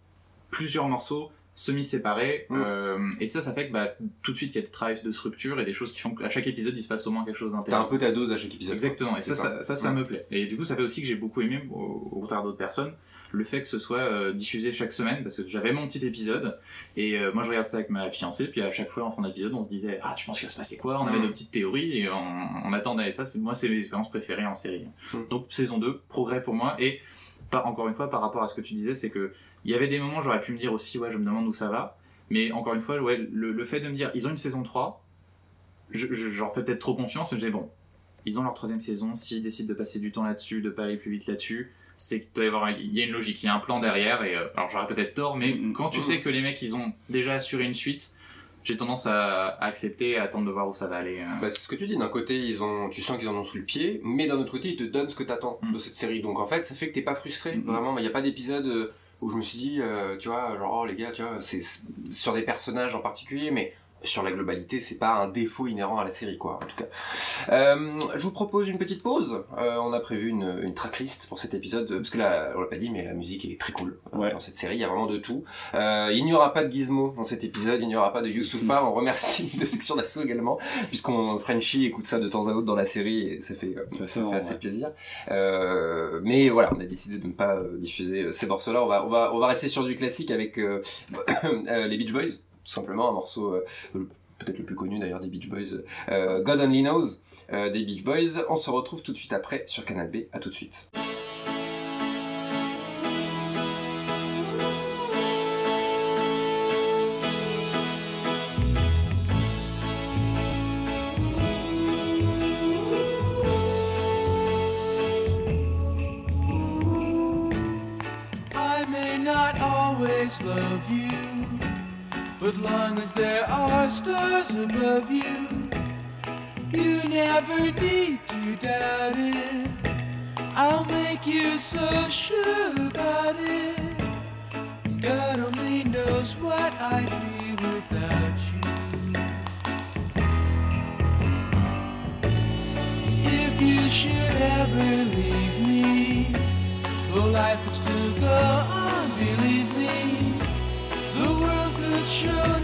plusieurs morceaux semi-séparés. Mm. euh, et ça, ça fait que bah, tout de suite, il y a des travails de structure et des choses qui font qu'à chaque épisode, il se passe au moins quelque chose T'as un d'intéressant. peu ta dose à chaque épisode. quoi. Exactement, et ça, ça, ça, ça Ouais. me plaît. Et du coup, ça fait aussi que j'ai beaucoup aimé, au, au contraire d'autres personnes, le fait que ce soit euh, diffusé chaque semaine, parce que j'avais mon petit épisode, et euh, moi je regarde ça avec ma fiancée, puis à chaque fois en fin d'épisode, on se disait Ah, tu penses qu'il va se passer quoi? On avait Mm. nos petites théories, et on, on attendait. Et ça, c'est, moi, c'est mes expériences préférées en série. Mm. Donc, saison 2, progrès pour moi, et pas, encore une fois, par rapport à ce que tu disais, c'est que il y avait des moments, j'aurais pu me dire aussi Ouais, je me demande où ça va, mais encore une fois, ouais, le, le fait de me dire Ils ont une saison 3, je, je- j'en fais peut-être trop confiance, mais dis Bon, ils ont leur troisième saison, s'ils décident de passer du temps là-dessus, de pas aller plus vite là-dessus, c'est qu'il doit y avoir il y a une logique, il y a un plan derrière, et euh, alors j'aurais peut-être tort, mais Mhm. quand tu sais que les mecs ils ont déjà assuré une suite, j'ai tendance à, à accepter et à attendre de voir où ça va aller. euh. Bah, c'est ce que tu dis. D'un côté, ils ont, tu sens qu'ils en ont sous le pied, mais d'un autre côté, ils te donnent ce que t'attends Mm. de cette série. Donc en fait, ça fait que t'es pas frustré. Mm. Vraiment, il n'y a pas d'épisode euh, où je me suis dit, euh, tu vois, genre, oh les gars, tu vois, c'est sur des personnages en particulier, mais sur la globalité, c'est pas un défaut inhérent à la série, quoi, en tout cas. Euh, je vous propose une petite pause. Euh, on a prévu une, une tracklist pour cet épisode, parce que là, on l'a pas dit, mais la musique est très cool euh, Ouais. dans cette série. Il y a vraiment de tout. Euh, il n'y aura pas de Gizmo dans cet épisode, il n'y aura pas de Youssoufa. On remercie de section d'assaut également, puisqu'on Frenchie écoute ça de temps à autre dans la série et ça fait, euh, Ça, ça fait assez plaisir. Euh, mais voilà, on a décidé de ne pas euh, diffuser ces morceaux-là. On va, on va, on va rester sur du classique avec les Beach Boys, simplement, un morceau euh, peut-être le plus connu d'ailleurs des Beach Boys, euh, God Only Knows euh, des Beach Boys. On se retrouve tout de suite après sur Canal B. À tout de suite. Long as there are stars above you, you never need to doubt it. I'll make you so sure about it. God only knows what I'd be without you. If you should ever leave me, Though life would still go on, believe me. The world could show.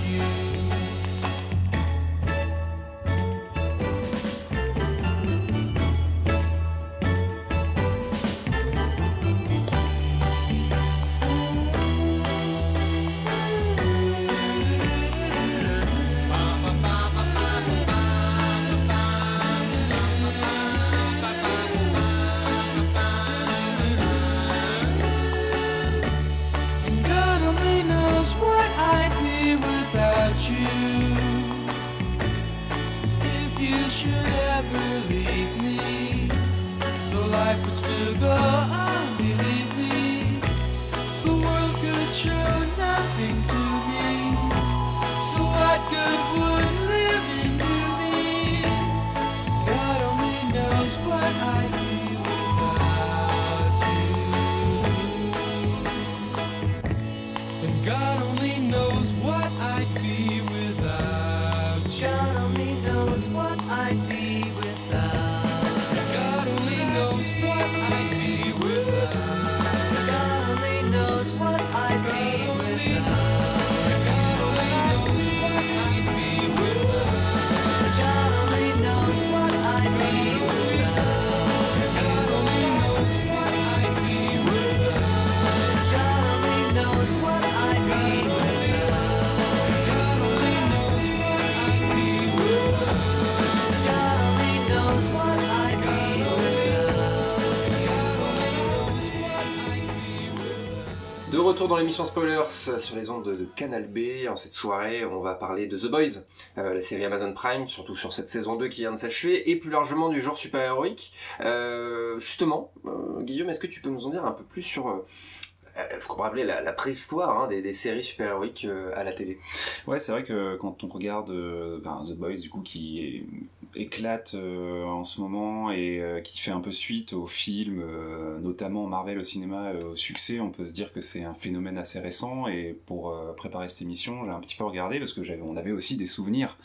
God only knows what I'd be. Retour dans l'émission Spoilers sur les ondes de Canal B. En cette soirée, on va parler de The Boys, euh, la série Amazon Prime, surtout sur cette saison 2 qui vient de s'achever, et plus largement du genre super-héroïque. Euh, justement, euh, Guillaume, est-ce que tu peux nous en dire un peu plus sur ce qu'on pourrait appeler la, la préhistoire hein, des, des séries super-héroïques euh, à la télé Ouais, c'est vrai que quand on regarde euh, ben, The Boys, du coup, qui éclate euh, en ce moment et euh, qui fait un peu suite aux films, euh, notamment Marvel au cinéma, euh, au succès, on peut se dire que c'est un phénomène assez récent. Et pour euh, préparer cette émission, j'ai un petit peu regardé parce que j'avais, on avait aussi des souvenirs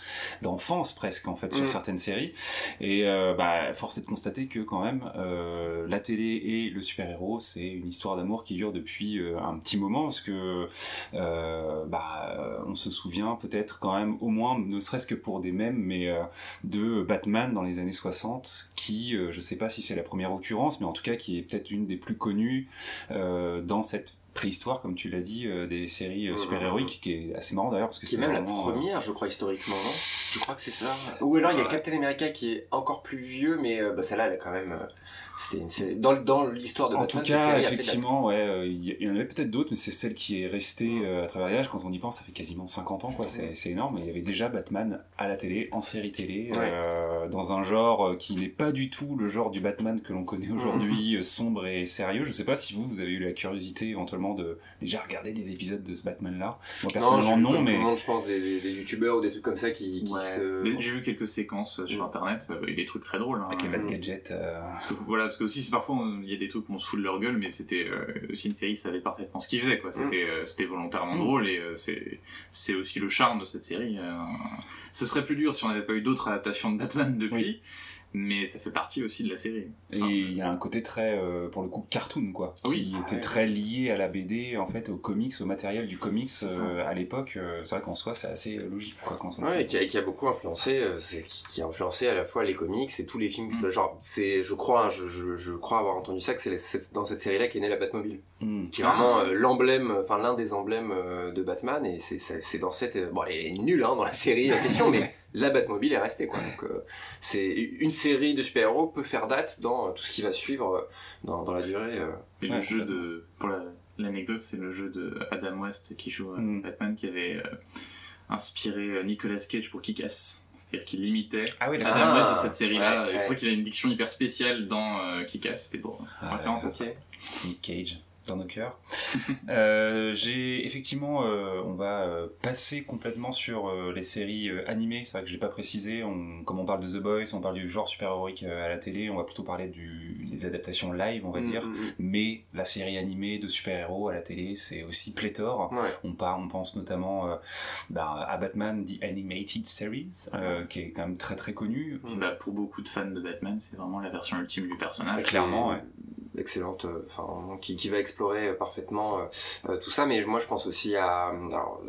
d'enfance presque en fait sur Mm. certaines séries. Et euh, bah, force est de constater que quand même, euh, la télé et le super-héros, c'est une histoire d'amour qui dure depuis euh, un petit moment parce que euh, bah, on se souvient peut-être quand même au moins, ne serait-ce que pour des mèmes, mais euh, de Batman dans les années 60, qui, je sais pas si c'est la première occurrence, mais en tout cas qui est peut-être une des plus connues dans cette préhistoire, comme tu l'as dit, euh, des séries euh, super-héroïques, qui est assez marrant d'ailleurs parce que est c'est même la euh, première, je crois, historiquement, non? Je crois que c'est ça? Ou alors il y a. Captain America qui est encore plus vieux, mais bah, celle-là, elle a quand même. C'était une série- Dans, dans l'histoire de En Batman, tout cette cas, série effectivement, ouais, euh, il y, en avait peut-être d'autres, mais c'est celle qui est restée euh, à travers les âges. Quand on y pense, ça fait quasiment 50 ans, quoi. C'est c'est énorme. Il y avait déjà Batman à la télé, en série télé, Ouais. euh, dans un genre qui n'est pas du tout le genre du Batman que l'on connaît aujourd'hui, sombre et sérieux. Je sais pas si vous, vous avez eu la curiosité éventuellement de déjà regarder des épisodes de ce Batman-là. Moi, Non, personnellement, non, comme mais. monde, je pense, des, des, des youtubeurs ou des trucs comme ça qui, qui Ouais. se. J'ai vu quelques séquences sur internet, il y a des trucs très drôles. hein. Avec les Bat. Gadgets. euh, Parce que voilà, parce que aussi c'est parfois il y a des trucs où on se fout de leur gueule, mais c'était euh, aussi une série qui savait parfaitement ce qu'ils faisaient quoi. C'était euh, c'était volontairement Mm. drôle et euh, c'est c'est aussi le charme de cette série. euh. Ce serait plus dur si on n'avait pas eu d'autres adaptations de Batman depuis, Oui. Mais ça fait partie aussi de la série. Et il y a un côté très, euh, pour le coup, cartoon, quoi. Oui. Qui était Ouais. très lié à la BD, en fait, aux comics, au matériel du comics euh, à l'époque. euh, c'est vrai qu'en soi, c'est assez logique, quoi, quand on Ouais, et qui a, qui a beaucoup influencé, euh, c'est- qui, qui a influencé à la fois les comics et tous les films. Mm. Genre, c'est, je crois, hein, je, je, je crois avoir entendu ça, que c'est dans cette série-là qu'est née la Batmobile, Mm. qui est Ah. vraiment euh, l'emblème, enfin l'un des emblèmes euh, de Batman, et c'est, dans cette, euh, bon, elle est nulle hein, dans la série en question, mais la Batmobile est restée quoi. Donc, euh, c'est une série de super-héros peut faire date dans euh, tout ce qui va suivre euh, dans, dans la durée. euh. Et Ouais, le jeu de pour la- l'anecdote, c'est le jeu de Adam West qui joue euh, Mm. Batman qui avait euh, inspiré Nicolas Cage pour Kick-Ass, c'est-à-dire qu'il imitait Ah oui, Adam d'accord. Ah, West de cette série-là. ouais, et c'est ouais. vrai qu'il a une diction hyper spéciale dans euh, Kick-Ass. C'était pour Ah, en référence à ça. Nick Cage dans nos cœurs. Euh, j'ai effectivement, euh, on va euh, passer complètement sur euh, les séries animées. C'est vrai que je l'ai pas précisé. On, comme on parle de The Boys, on parle du genre super-héroïque à la télé. On va plutôt parler du, des adaptations live, on va Mm, dire. mm, Mais la série animée de super-héros à la télé, c'est aussi pléthore. mm. Ouais. On, part, on pense notamment bah, à Batman The Animated Series, qui est quand même très très connu. Puis, bah, pour beaucoup de fans de Batman, c'est vraiment la version ultime du personnage. clairement, est Excellente, euh, enfin, qui, qui va explorer euh, parfaitement euh, tout ça. Mais moi, je pense aussi à. Alors,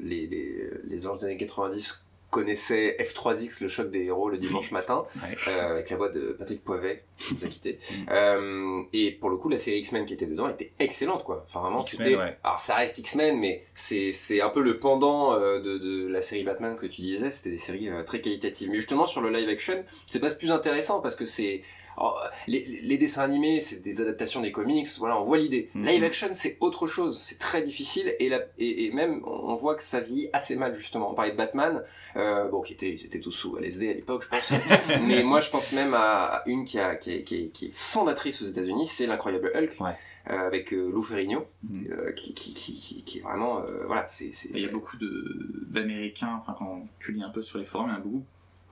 les, les, les années 90 connaissaient F3X, le choc des héros, le dimanche matin, Ouais. euh, avec la voix de Patrick Poivet, qui nous a quittés. Mm. Euh, et pour le coup, la série X-Men qui était dedans était excellente, quoi. Enfin, vraiment, c'était. ouais. Alors, ça reste X-Men, mais c'est c'est un peu le pendant euh, de, de la série Batman que tu disais. C'était des séries très qualitatives. Mais justement, sur le live action, c'est pas plus intéressant parce que c'est. Alors, les, les dessins animés, c'est des adaptations des comics, voilà, on voit l'idée. Mhm. Live action, c'est autre chose, c'est très difficile et, la, et, et même on voit que ça vieillit assez mal justement. On parlait de Batman, euh, bon, qui était, ils étaient tous sous LSD à l'époque, je pense. mais moi, je pense même à une qui, a, qui, est, qui, est, qui est fondatrice aux États-Unis, c'est l'incroyable Hulk, Ouais. euh, avec euh, Lou Ferrigno, Mhm. euh, qui, qui, qui, qui, qui est vraiment, euh, voilà, c'est. Il y a beaucoup de- d'Américains, enfin quand tu lis un peu sur les forums, il y en a beaucoup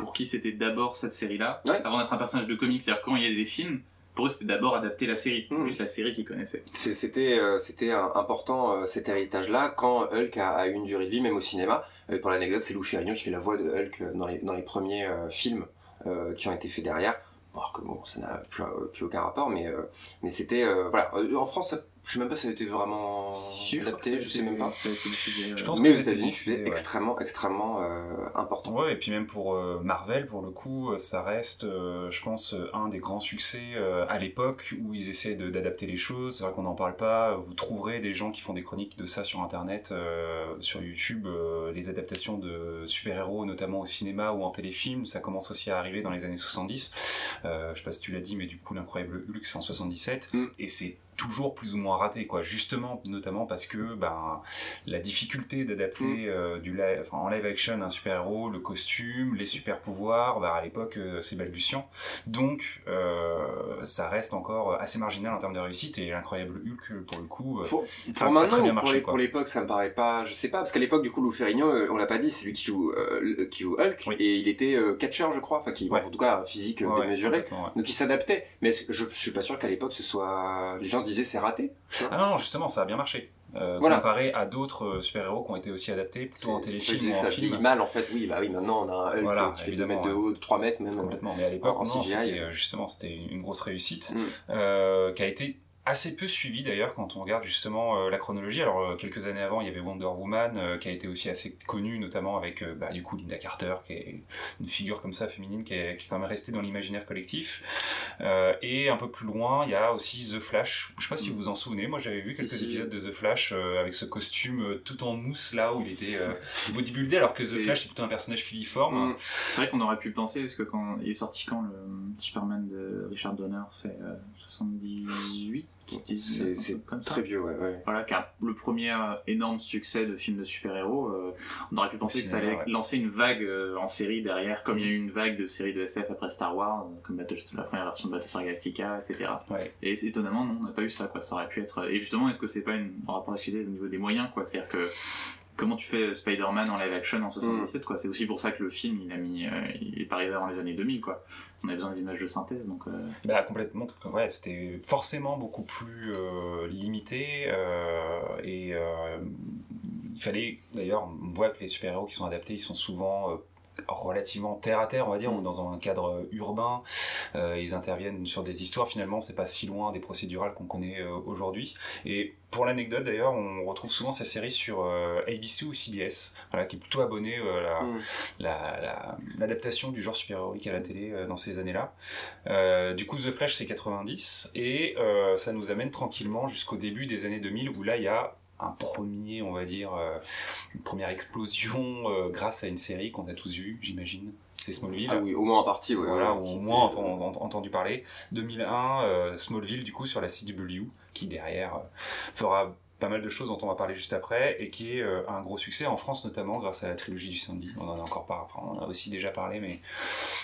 pour qui c'était d'abord cette série-là, Ouais. avant d'être un personnage de comics. C'est-à-dire quand il y a des films, pour eux c'était d'abord adapter la série, Mm. plus la série qu'ils connaissaient. C'était euh, c'était important euh, cet héritage-là quand Hulk a, a eu une durée de vie, même au cinéma. Euh, pour l'anecdote, c'est Lou Ferrigno qui fait la voix de Hulk dans les, dans les premiers films qui ont été faits derrière. Alors que bon, ça n'a plus, plus aucun rapport, mais, mais c'était. voilà. En France, ça- je sais même pas si ça a été vraiment Si, je adapté, je été- sais même pas. Ça a été diffusé. Je euh, pense Mais que aux c'était États-Unis, diffusé, c'était ouais. extrêmement, extrêmement euh, important. Ouais, et puis même pour euh, Marvel, pour le coup, ça reste, euh, je pense, un des grands succès euh, à l'époque où ils essaient de- d'adapter les choses. C'est vrai qu'on n'en parle pas. Vous trouverez des gens qui font des chroniques de ça sur Internet, euh, sur YouTube, euh, les adaptations de super-héros, notamment au cinéma ou en téléfilm. Ça commence aussi à arriver dans les années 70. Euh, je sais pas si tu l'as dit, mais du coup, l'incroyable Hulk, c'est en 77. Mm. Et c'est toujours plus ou moins raté, quoi. Justement, notamment parce que ben, la difficulté d'adapter Mm. euh, du live, enfin, en live action un super-héros, le costume, les super-pouvoirs, ben, à l'époque, euh, c'est balbutiant. Donc, euh, ça reste encore assez marginal en termes de réussite, et l'incroyable Hulk, pour le coup, Pour, pour maintenant, marché, pour l'époque, ça me paraît pas. Je sais pas, parce qu'à l'époque, du coup, Lou Ferrigno, on l'a pas dit, c'est lui qui joue, qui joue Hulk, Oui. et il était catcher, je crois, enfin, qui, Ouais. en tout cas, physique ouais, démesuré. ouais. Donc il s'adaptait. Mais je suis pas sûr qu'à l'époque, ce soit. Les gens se c'est raté. Ah non, non, justement, ça a bien marché. Euh, Voilà. Comparé à d'autres euh, super-héros qui ont été aussi adaptés, plutôt en téléfilm ou en ça. Film. mal, en fait, oui, bah oui, maintenant on a un Hulk Voilà, qui fait 2 évidemment, mètres de haut, 3 mètres même. Complètement, mais à l'époque, euh, justement c'était une grosse réussite, Mm. euh, qui a été assez peu suivie d'ailleurs quand on regarde justement euh, la chronologie. Alors euh, quelques années avant, il y avait Wonder Woman euh, qui a été aussi assez connue, notamment avec bah, du coup Linda Carter, qui est une figure comme ça féminine qui est, qui est quand même restée dans l'imaginaire collectif. Et un peu plus loin, il y a aussi The Flash. Je sais pas si vous vous en souvenez. Moi, j'avais vu quelques si. épisodes de The Flash avec ce costume tout en mousse là où il était bodybuildé, alors que The Flash est plutôt un personnage filiforme. Mm. C'est vrai qu'on aurait pu le penser, parce que quand il est sorti quand le Superman de Richard Donner, c'est euh, 78 C'est- 19, C'est comme ça. très vieux, ouais. ouais. Voilà, car le premier euh, énorme succès de film de super-héros, euh, on aurait pu penser que ça allait ouais. lancer une vague euh, en série derrière, comme il y a eu une vague de séries de SF après Star Wars, comme Battlestar- la première version de Battlestar Galactica, etc. Ouais. Et étonnamment, non, on n'a pas eu ça, quoi. Ça aurait pu être. Et justement, est-ce que c'est pas une... en rapport, excusez, au niveau des moyens, quoi? C'est-à-dire que comment tu fais Spider-Man en live action en 77, quoi C'est aussi pour ça que le film, il a mis, euh, il est pas arrivé avant les années 2000, quoi. On a besoin des images de synthèse, donc. euh, Bah, complètement. Ouais, c'était forcément beaucoup plus euh, limité euh, et euh, il fallait d'ailleurs on voit que les super-héros qui sont adaptés ils sont souvent euh, relativement terre à terre on va dire ou dans un cadre urbain Euh, ils interviennent sur des histoires finalement c'est pas si loin des procédurales qu'on connaît euh, aujourd'hui et pour l'anecdote d'ailleurs on retrouve souvent ces séries sur euh, ABC ou CBS voilà, qui est plutôt abonné à Mm. la- la- l'adaptation du genre super-héroïque à la télé dans ces années-là. Du coup, The Flash, c'est 90, et ça nous amène tranquillement jusqu'au début des années 2000, où là, il y a un premier, on va dire, euh, une première explosion euh, grâce à une série qu'on a tous vue, j'imagine. C'est Smallville. Ah oui, au moins en partie, ouais. Voilà, ouais, au moins euh, enten- ent- entendu parler. 2001, euh, Smallville, du coup, sur la CW, qui derrière euh, fera pas mal de choses dont on va parler juste après, et qui est euh, un gros succès en France, notamment grâce à la trilogie du samedi. On en a encore pas, enfin, on en a aussi déjà parlé, mais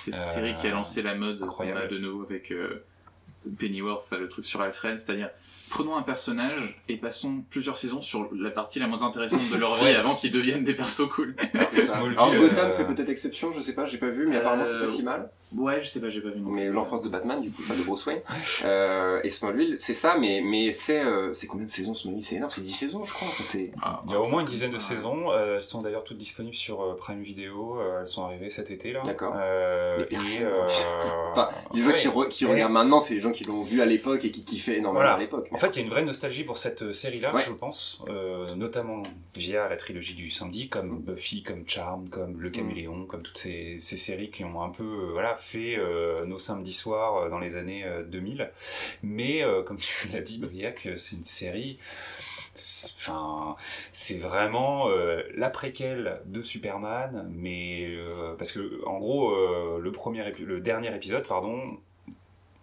C'est cette Euh, série qui a lancé la mode incroyable. a de nouveau avec euh, Pennyworth, le truc sur Alfred, c'est-à-dire prenons un personnage et passons plusieurs saisons sur la partie la moins intéressante de leur vie avant qu'ils deviennent des persos cool. ça. Alors Gotham euh, fait peut-être exception, je sais pas, j'ai pas vu, mais apparemment c'est pas Euh, si mal. ouais, je sais pas, j'ai pas vu non Mais l'enfance de Batman, du coup, pas de Bruce Wayne. Euh, et Smallville, c'est ça, mais, mais c'est euh, c'est combien de saisons Smallville? C'est énorme, c'est 10 saisons, je crois. Enfin, c'est... Ah, il y a au moins une dizaine de saisons. Euh, elles sont d'ailleurs toutes disponibles sur euh, Prime Video. Euh, elles sont arrivées cet été, là. D'accord. Euh, et, euh, Enfin, les gens ouais. qui, re- qui Ouais. regardent maintenant, c'est les gens qui l'ont vu à l'époque et qui kiffaient énormément Voilà. à l'époque. En fait, il y a une vraie nostalgie pour cette euh, série-là, Ouais. je pense, euh, notamment via la trilogie du samedi, comme Buffy, comme Charm, comme Le Caméléon, comme toutes ces, ces séries qui ont un peu euh, voilà, fait euh, nos samedis soirs dans les années euh, 2000. Mais, comme tu l'as dit, Briac, c'est une série... Enfin, c'est vraiment euh, la préquelle de Superman, mais euh, parce que en gros, euh, le premier, le dernier épisode, pardon,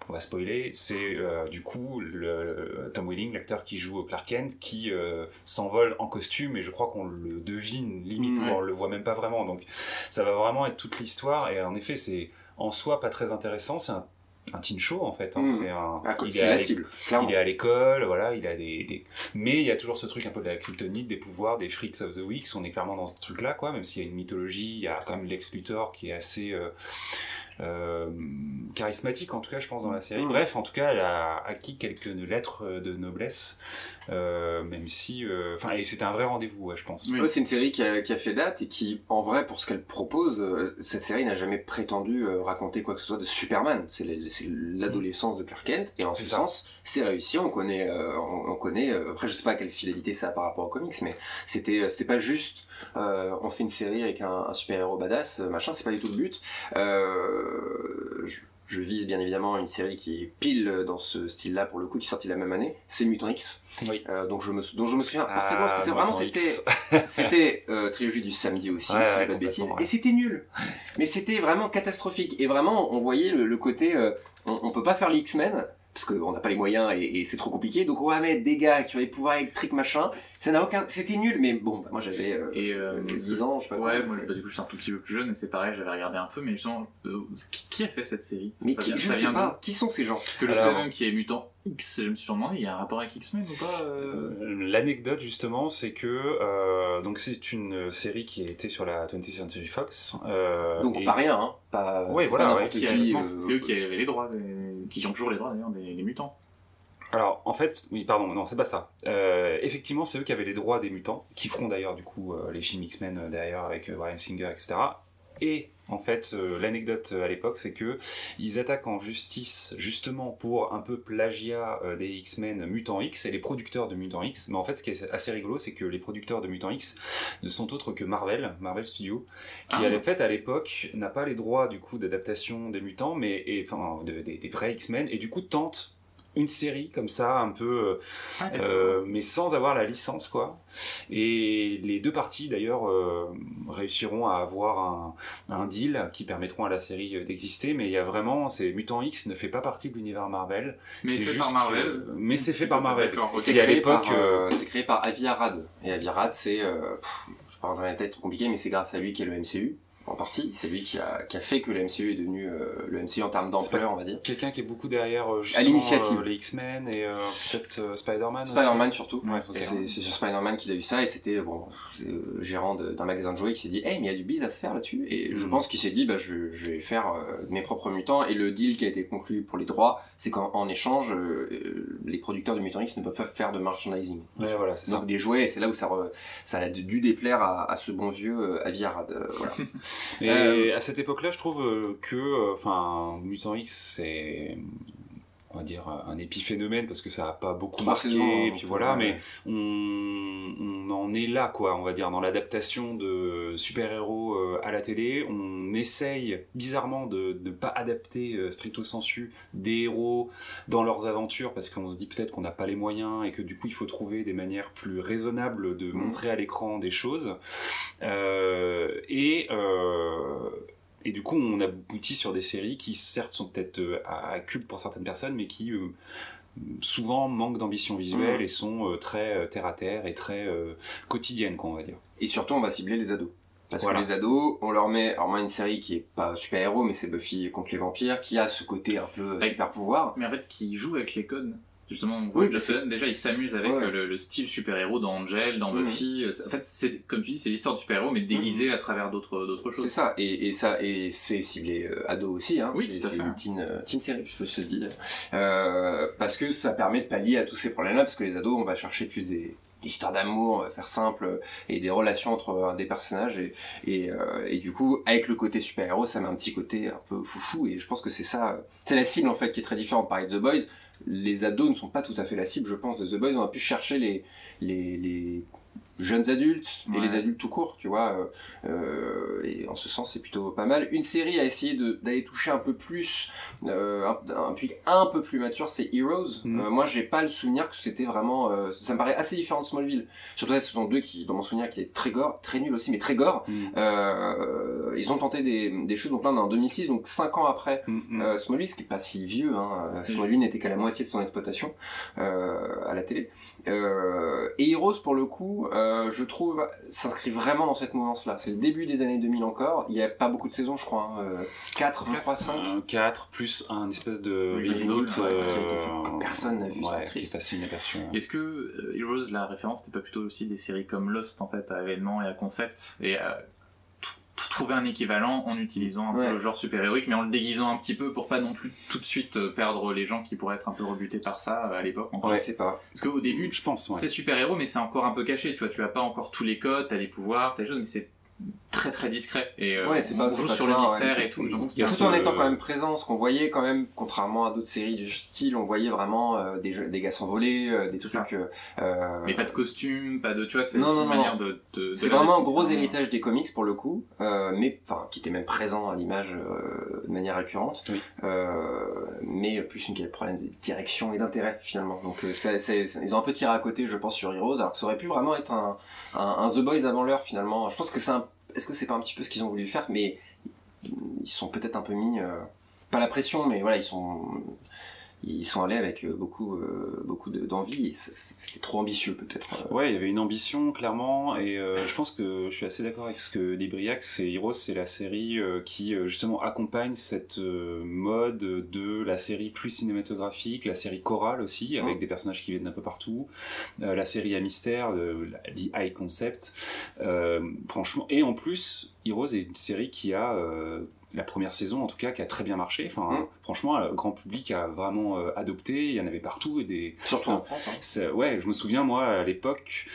on va spoiler, c'est euh, du coup le, Tom Welling, l'acteur qui joue Clark Kent, qui euh, s'envole en costume et je crois qu'on le devine limite, Ouais. on le voit même pas vraiment. Donc ça va vraiment être toute l'histoire et en effet c'est en soi pas très intéressant, c'est un, un teen show en fait. hein. Mhm. C'est un, Ah, il est à la cible, il est à l'école, voilà, il a des, des- Mais il y a toujours ce truc un peu de la kryptonite, des pouvoirs, des freaks of the week. On est clairement dans ce truc-là, quoi. Même s'il y a une mythologie, il y a quand même Lex Luthor qui est assez euh, euh, charismatique, en tout cas, je pense, dans la série. Bref, en tout cas, elle a acquis quelques lettres de noblesse, euh, même si. euh, Enfin, et c'était un vrai rendez-vous, ouais, je pense. Oui. C'est une série qui a, qui a fait date et qui, en vrai, pour ce qu'elle propose, euh, cette série n'a jamais prétendu euh, raconter quoi que ce soit de Superman. C'est les- c'est l'adolescence de Clark Kent et en ce ça. sens, c'est réussi. On connaît, euh, on, on connaît. euh, après, je sais pas à quelle fidélité ça a par rapport aux comics, mais c'était, euh, c'était pas juste. Euh, on fait une série avec un, un super héros badass, euh, machin. C'est pas du tout le but. Euh, je, je vise bien évidemment une série qui est pile dans ce style-là pour le coup, qui est sortie la même année. C'est Mutant X. Oui. Euh, donc je me, dont je me souviens parfaitement parce que c'est Ah, vraiment c'était c'était euh, trilogie du samedi aussi, Ouais, si je dis ouais, pas de bêtises, ouais. et c'était nul. Mais c'était vraiment catastrophique. Et vraiment, on voyait le, le côté, euh, on, on peut pas faire les X-Men parce qu'on n'a pas les moyens et, et c'est trop compliqué. Donc on va mettre des gars qui ont des pouvoirs électriques machin. Ça n'a aucun, c'était nul. Mais bon, bah, moi j'avais euh, Et euh, 10 ans, je sais pas. Ouais, quoi. moi bah, du coup je suis un tout petit peu plus jeune et c'est pareil, j'avais regardé un peu, mais genre, euh, qui, qui a fait cette série? Mais Ça qui, vient- je ça ne sais vient pas. Qui sont ces gens? Parce que le Alors- même qui est mutant X, je me suis demandé, il y a un rapport avec X-Men ou pas euh? Euh, L'anecdote justement, c'est que euh, donc c'est une série qui a été sur la 20th Century Fox. euh, Donc et- pas rien, hein. Pas, Ouais, voilà, ouais, euh, C'est eux qui avaient les droits, des- qui ont toujours les droits d'ailleurs des, mutants. Alors, en fait, oui, pardon, non, c'est pas ça. Euh, effectivement, c'est eux qui avaient les droits des mutants, qui feront d'ailleurs, du coup, euh, les films X-Men euh, derrière avec euh, Bryan Singer, etc. Et, en fait, euh, l'anecdote euh, à l'époque, c'est que ils attaquent en justice, justement, pour un peu plagiat euh, des X-Men Mutant X et les producteurs de Mutant X. Mais en fait, ce qui est assez rigolo, c'est que les producteurs de Mutant X ne sont autres que Marvel, Marvel Studios, qui, Ah. à fait, à l'époque, n'a pas les droits, du coup, d'adaptation des mutants, mais, de- des vrais X-Men, et du coup, tente une série comme ça, un peu, euh, euh, mais sans avoir la licence, quoi. Et les deux parties, d'ailleurs, euh, réussiront à avoir un, un deal qui permettront à la série d'exister, mais il y a vraiment, c'est Mutant X ne fait pas partie de l'univers Marvel. mais c'est fait par Marvel. que- mais c'est fait par Marvel. C'est à créé, l'époque, par, euh, c'est créé par Avi Arad. Et Avi Arad, c'est, euh, je parle dans la tête trop compliqué, mais c'est grâce à lui qu'est le MCU, en partie. C'est lui qui a, qui a fait que le MCU est devenu euh, le MCU en termes d'ampleur, on va dire. Quelqu'un qui est beaucoup derrière euh, justement, l'initiative. euh, les X-Men et euh, peut-être euh, Spider-Man. Spider-Man surtout. Ouais, c'est, sur Spider-man qu'il a eu ça et c'était bon, le gérant d'un magasin de jouets qui s'est dit hey mais il y a du biz à se faire là-dessus et je Mhm. pense qu'il s'est dit bah je, je vais faire euh, mes propres mutants et le deal qui a été conclu pour les droits c'est qu'en en échange les producteurs de Mutant X ne peuvent pas faire de merchandising Ouais, voilà, c'est ça. donc des jouets et c'est là où ça, re- ça a dû déplaire à, à ce bon vieux Avi Arad voilà. Et Euh, à cette époque-là, je trouve euh, que, euh, enfin, Mutant X, c'est, on va dire, un épiphénomène parce que ça a pas beaucoup Trois marqué, saisons, et puis voilà, ouais. mais on, on en est là, quoi, on va dire, dans l'adaptation de super-héros euh, à la télé. On essaye bizarrement de ne pas adapter euh, stricto sensu des héros dans leurs aventures parce qu'on se dit peut-être qu'on n'a pas les moyens et que du coup il faut trouver des manières plus raisonnables de Mm. montrer à l'écran des choses. Euh, et, euh, et du coup, on aboutit sur des séries qui, certes, sont peut-être euh, à, à culte pour certaines personnes, mais qui euh, souvent manquent d'ambition visuelle Mhm. et sont euh, très euh, terre à terre et très euh, quotidiennes, quoi, on va dire. et surtout on va cibler les ados parce Voilà. que les ados, on leur met, alors moi une série qui est pas super héros, mais c'est Buffy contre les vampires, qui a ce côté un peu Avec- super pouvoir. Mais en fait, qui joue avec les codes. Justement, on voit Oui, Jocelyn, déjà, il s'amuse avec Ouais. euh, le, le style super-héros dans Angel, dans. Buffy. Euh, En fait, c'est comme tu dis, c'est l'histoire du super-héros, mais déguisé à travers d'autres d'autres C'est choses. ça, et, et ça, et c'est ciblé euh, ado aussi, hein. Oui, c'est c'est une teen, teen série, je peux se dire. Euh, parce que ça permet de pallier à tous ces problèmes-là, parce que les ados, on va chercher plus des, histoires d'amour, on va faire simple, et des relations entre des personnages, et, et, euh, et du coup, avec le côté super-héros, ça met un petit côté un peu foufou, et je pense que c'est ça, c'est la cible en fait qui est très différente. Pareil, The Boys, les ados ne sont pas tout à fait la cible, je pense, de The Boys, on a pu chercher les, les, les jeunes adultes et Ouais. les adultes tout court, tu vois. euh, euh, et en ce sens, c'est plutôt pas mal. Une série à essayer de- d'aller toucher un peu plus, euh, un, un public un peu plus mature, c'est Heroes. Mhm. Euh, moi, j'ai pas le souvenir que c'était vraiment. euh, ça me paraît assez différent de Smallville. Surtout, ce sont deux qui, dans mon souvenir, qui est très gore, très nul aussi, mais très gore. Euh, ils ont tenté des, des choses, donc là, on est en 2006, donc 5 ans après. Mm, mm. Smallville, ce qui est pas si vieux, hein. euh, Smallville n'était qu'à la moitié de son exploitation euh, à la télé. Euh, et Heroes, pour le coup, euh, je trouve, s'inscrit vraiment dans cette mouvance-là. C'est le début des années 2000 encore. Il n'y a pas beaucoup de saisons, je crois. Hein. 4, je crois, 5. Un 4 plus un espèce de reboot ouais, euh, qui a été fait que personne n'a vu, ouais, qui triste. est passé inaperçu. ouais. Est-ce que euh, Heroes, la référence, c'était pas plutôt aussi des séries comme Lost, en fait, à événements et à concepts Et à trouver un équivalent en utilisant un peu le genre super-héroïque, mais en le déguisant un petit peu pour pas non plus tout de suite euh, perdre les gens qui pourraient être un peu rebutés par ça euh, à l'époque. Je sais pas. Parce qu'au début, Je pense, ouais. c'est super-héros, mais c'est encore un peu caché, tu vois, tu as pas encore tous les codes, t'as des pouvoirs, t'as des choses, mais c'est très très discret. Et euh, Ouais, c'est on pas joue sur le mystère ouais. et tout. Donc, Tout en étant quand même présent, ce qu'on voyait quand même, contrairement à d'autres séries du style, on voyait vraiment euh, des, jeux- des gars s'envoler, euh, des trucs. euh, euh, Mais pas de costume, pas de, tu vois, c'est Non, non, une non, manière de, de- de C'est vraiment un gros différemment. héritage des comics pour le coup, euh, mais enfin qui était même présent à l'image euh, de manière récurrente, Oui. euh, mais plus une problème de direction et d'intérêt finalement. Donc euh, c'est- c'est- ils ont un peu tiré à côté, je pense, sur Heroes, alors que ça aurait pu vraiment être un, un, un The Boys avant l'heure finalement. Je pense que c'est un, est-ce que c'est pas un petit peu ce qu'ils ont voulu faire, mais ils sont peut-être un peu mis, euh, pas la pression, mais voilà, ils sont ils sont allés avec euh, beaucoup, euh, beaucoup de- d'envie c'était trop ambitieux peut-être. Ouais, il y avait une ambition clairement, et euh, je pense que je suis assez d'accord avec ce que dit Briac. C'est Heroes, c'est la série euh, qui euh, justement accompagne cette euh, mode de la série plus cinématographique, la série chorale aussi, avec Mhm. des personnages qui viennent d'un peu partout, euh, la série à mystère, euh, dit high concept. Euh, franchement, et en plus, Heroes est une série qui a euh, la première saison en tout cas qui a très bien marché. Enfin, Mhm. franchement, le grand public a vraiment euh, adopté. Il y en avait partout et des Surtout en France. hein. ouais, je me souviens, moi, à l'époque,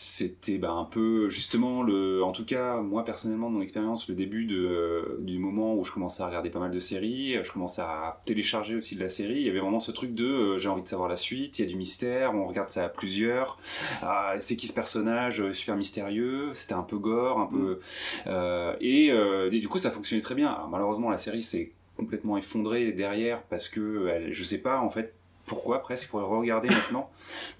c'était bah, un peu, justement, le, en tout cas, moi, personnellement, de mon expérience, le début de, euh, du moment où je commençais à regarder pas mal de séries, je commençais à télécharger aussi de la série, il y avait vraiment ce truc de euh, j'ai envie de savoir la suite, il y a du mystère, on regarde ça à plusieurs, Ah, c'est qui ce personnage euh, super mystérieux, c'était un peu gore, un peu... euh, et, euh, et du coup, ça fonctionnait très bien. Alors, malheureusement, la série s'est complètement effondrée derrière parce que elle, je sais pas en fait pourquoi presque pour regarder maintenant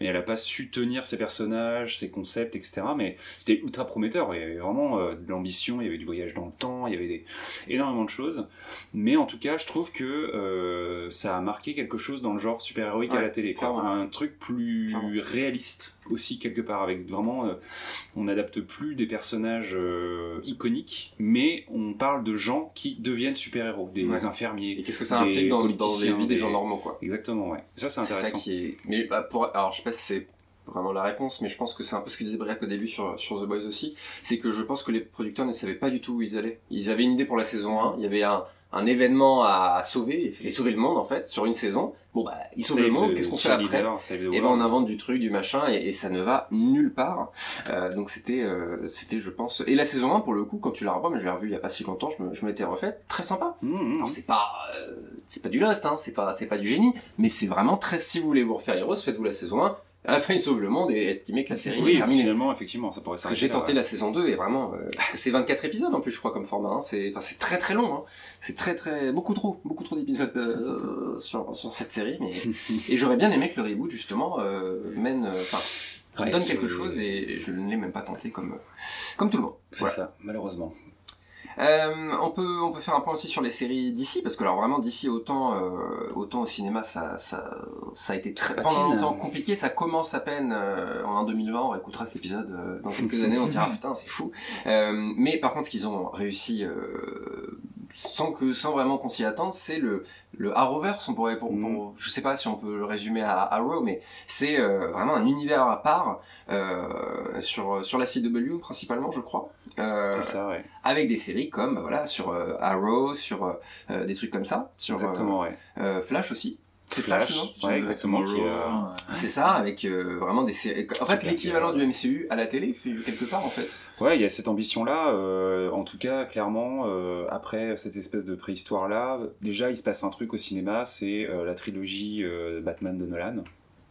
mais elle a pas su tenir ses personnages ses concepts etc mais c'était ultra prometteur il y avait vraiment euh, de l'ambition il y avait du voyage dans le temps il y avait des, énormément de choses mais en tout cas je trouve que euh, ça a marqué quelque chose dans le genre super héroïque à la télé quoi. un truc plus Clairement. réaliste aussi quelque part avec vraiment euh, on n'adapte plus des personnages iconiques mais on parle de gens qui deviennent super héros des Ouais. infirmiers Et qu'est-ce que ça implique dans, dans les vies des des- gens normaux quoi Exactement, ouais. Ça, c'est C'est ça intéressant. qui est. Mais bah, pour... alors, je sais pas si c'est vraiment la réponse, mais je pense que c'est un peu ce que disait Briac au début sur, sur The Boys aussi. C'est que je pense que les producteurs ne savaient pas du tout où ils allaient. Ils avaient une idée pour la saison 1, il y avait un, un événement à sauver, fallait sauver le monde en fait, sur une saison. Bon bah, ils sauvent le monde, qu'est-ce qu'on fait après Et ben world. on invente du truc, du machin, et, et ça ne va nulle part. Euh, donc c'était, euh, c'était, je pense. Et la saison 1, pour le coup, quand tu la revois, mais je l'ai revue il y a pas si longtemps, je me, je m'étais refaite, très sympa. Mmh, mmh. Alors c'est pas, euh, c'est pas du Lost, hein, c'est pas, c'est pas du génie, mais c'est vraiment très. Si vous voulez vous refaire Heroes, faites-vous la saison 1. À la fin, ils sauvent le monde et estimez que la série est Oui, terminée. finalement, effectivement, ça pourrait Parce que j'ai tenté la saison 2 et vraiment, euh, c'est 24 épisodes en plus, je crois, comme format. Hein. C'est, enfin, c'est très très long. Hein. C'est très très beaucoup trop, beaucoup trop d'épisodes euh, sur, sur cette série. Mais et j'aurais bien aimé que le reboot justement euh, mène, euh, enfin, Ouais, donne quelque chose et je ne l'ai même pas tenté comme comme tout le monde. C'est Voilà. ça, malheureusement. Euh, on peut on peut faire un point aussi sur les séries d'ici parce que alors vraiment d'ici autant euh, autant au cinéma ça ça ça a été très Patine. pendant longtemps compliqué ça commence à peine euh, en 2020 on écoutera cet épisode euh, dans quelques années on dira putain c'est fou Euh, mais par contre ce qu'ils ont réussi euh, sans que sans vraiment qu'on s'y attende c'est le le Arrowverse on pourrait pour, pour- je sais pas si on peut le résumer à Arrow mais c'est euh, vraiment un univers à part euh, sur sur la CW principalement je crois Euh, C'est ça, ouais. avec des séries comme bah, voilà sur euh, Arrow, sur euh, des trucs comme ça, sur Exactement, ouais. euh, Flash aussi. C'est Flash, ouais, exactement. qui, euh, C'est ça, avec euh, vraiment des séries. En fait, l'équivalent du MCU à la télé, quelque part en fait. Ouais, il y a cette ambition-là. euh, en tout cas, clairement, euh, après cette espèce de préhistoire-là, déjà, il se passe un truc au cinéma, c'est euh, la trilogie euh, Batman de Nolan,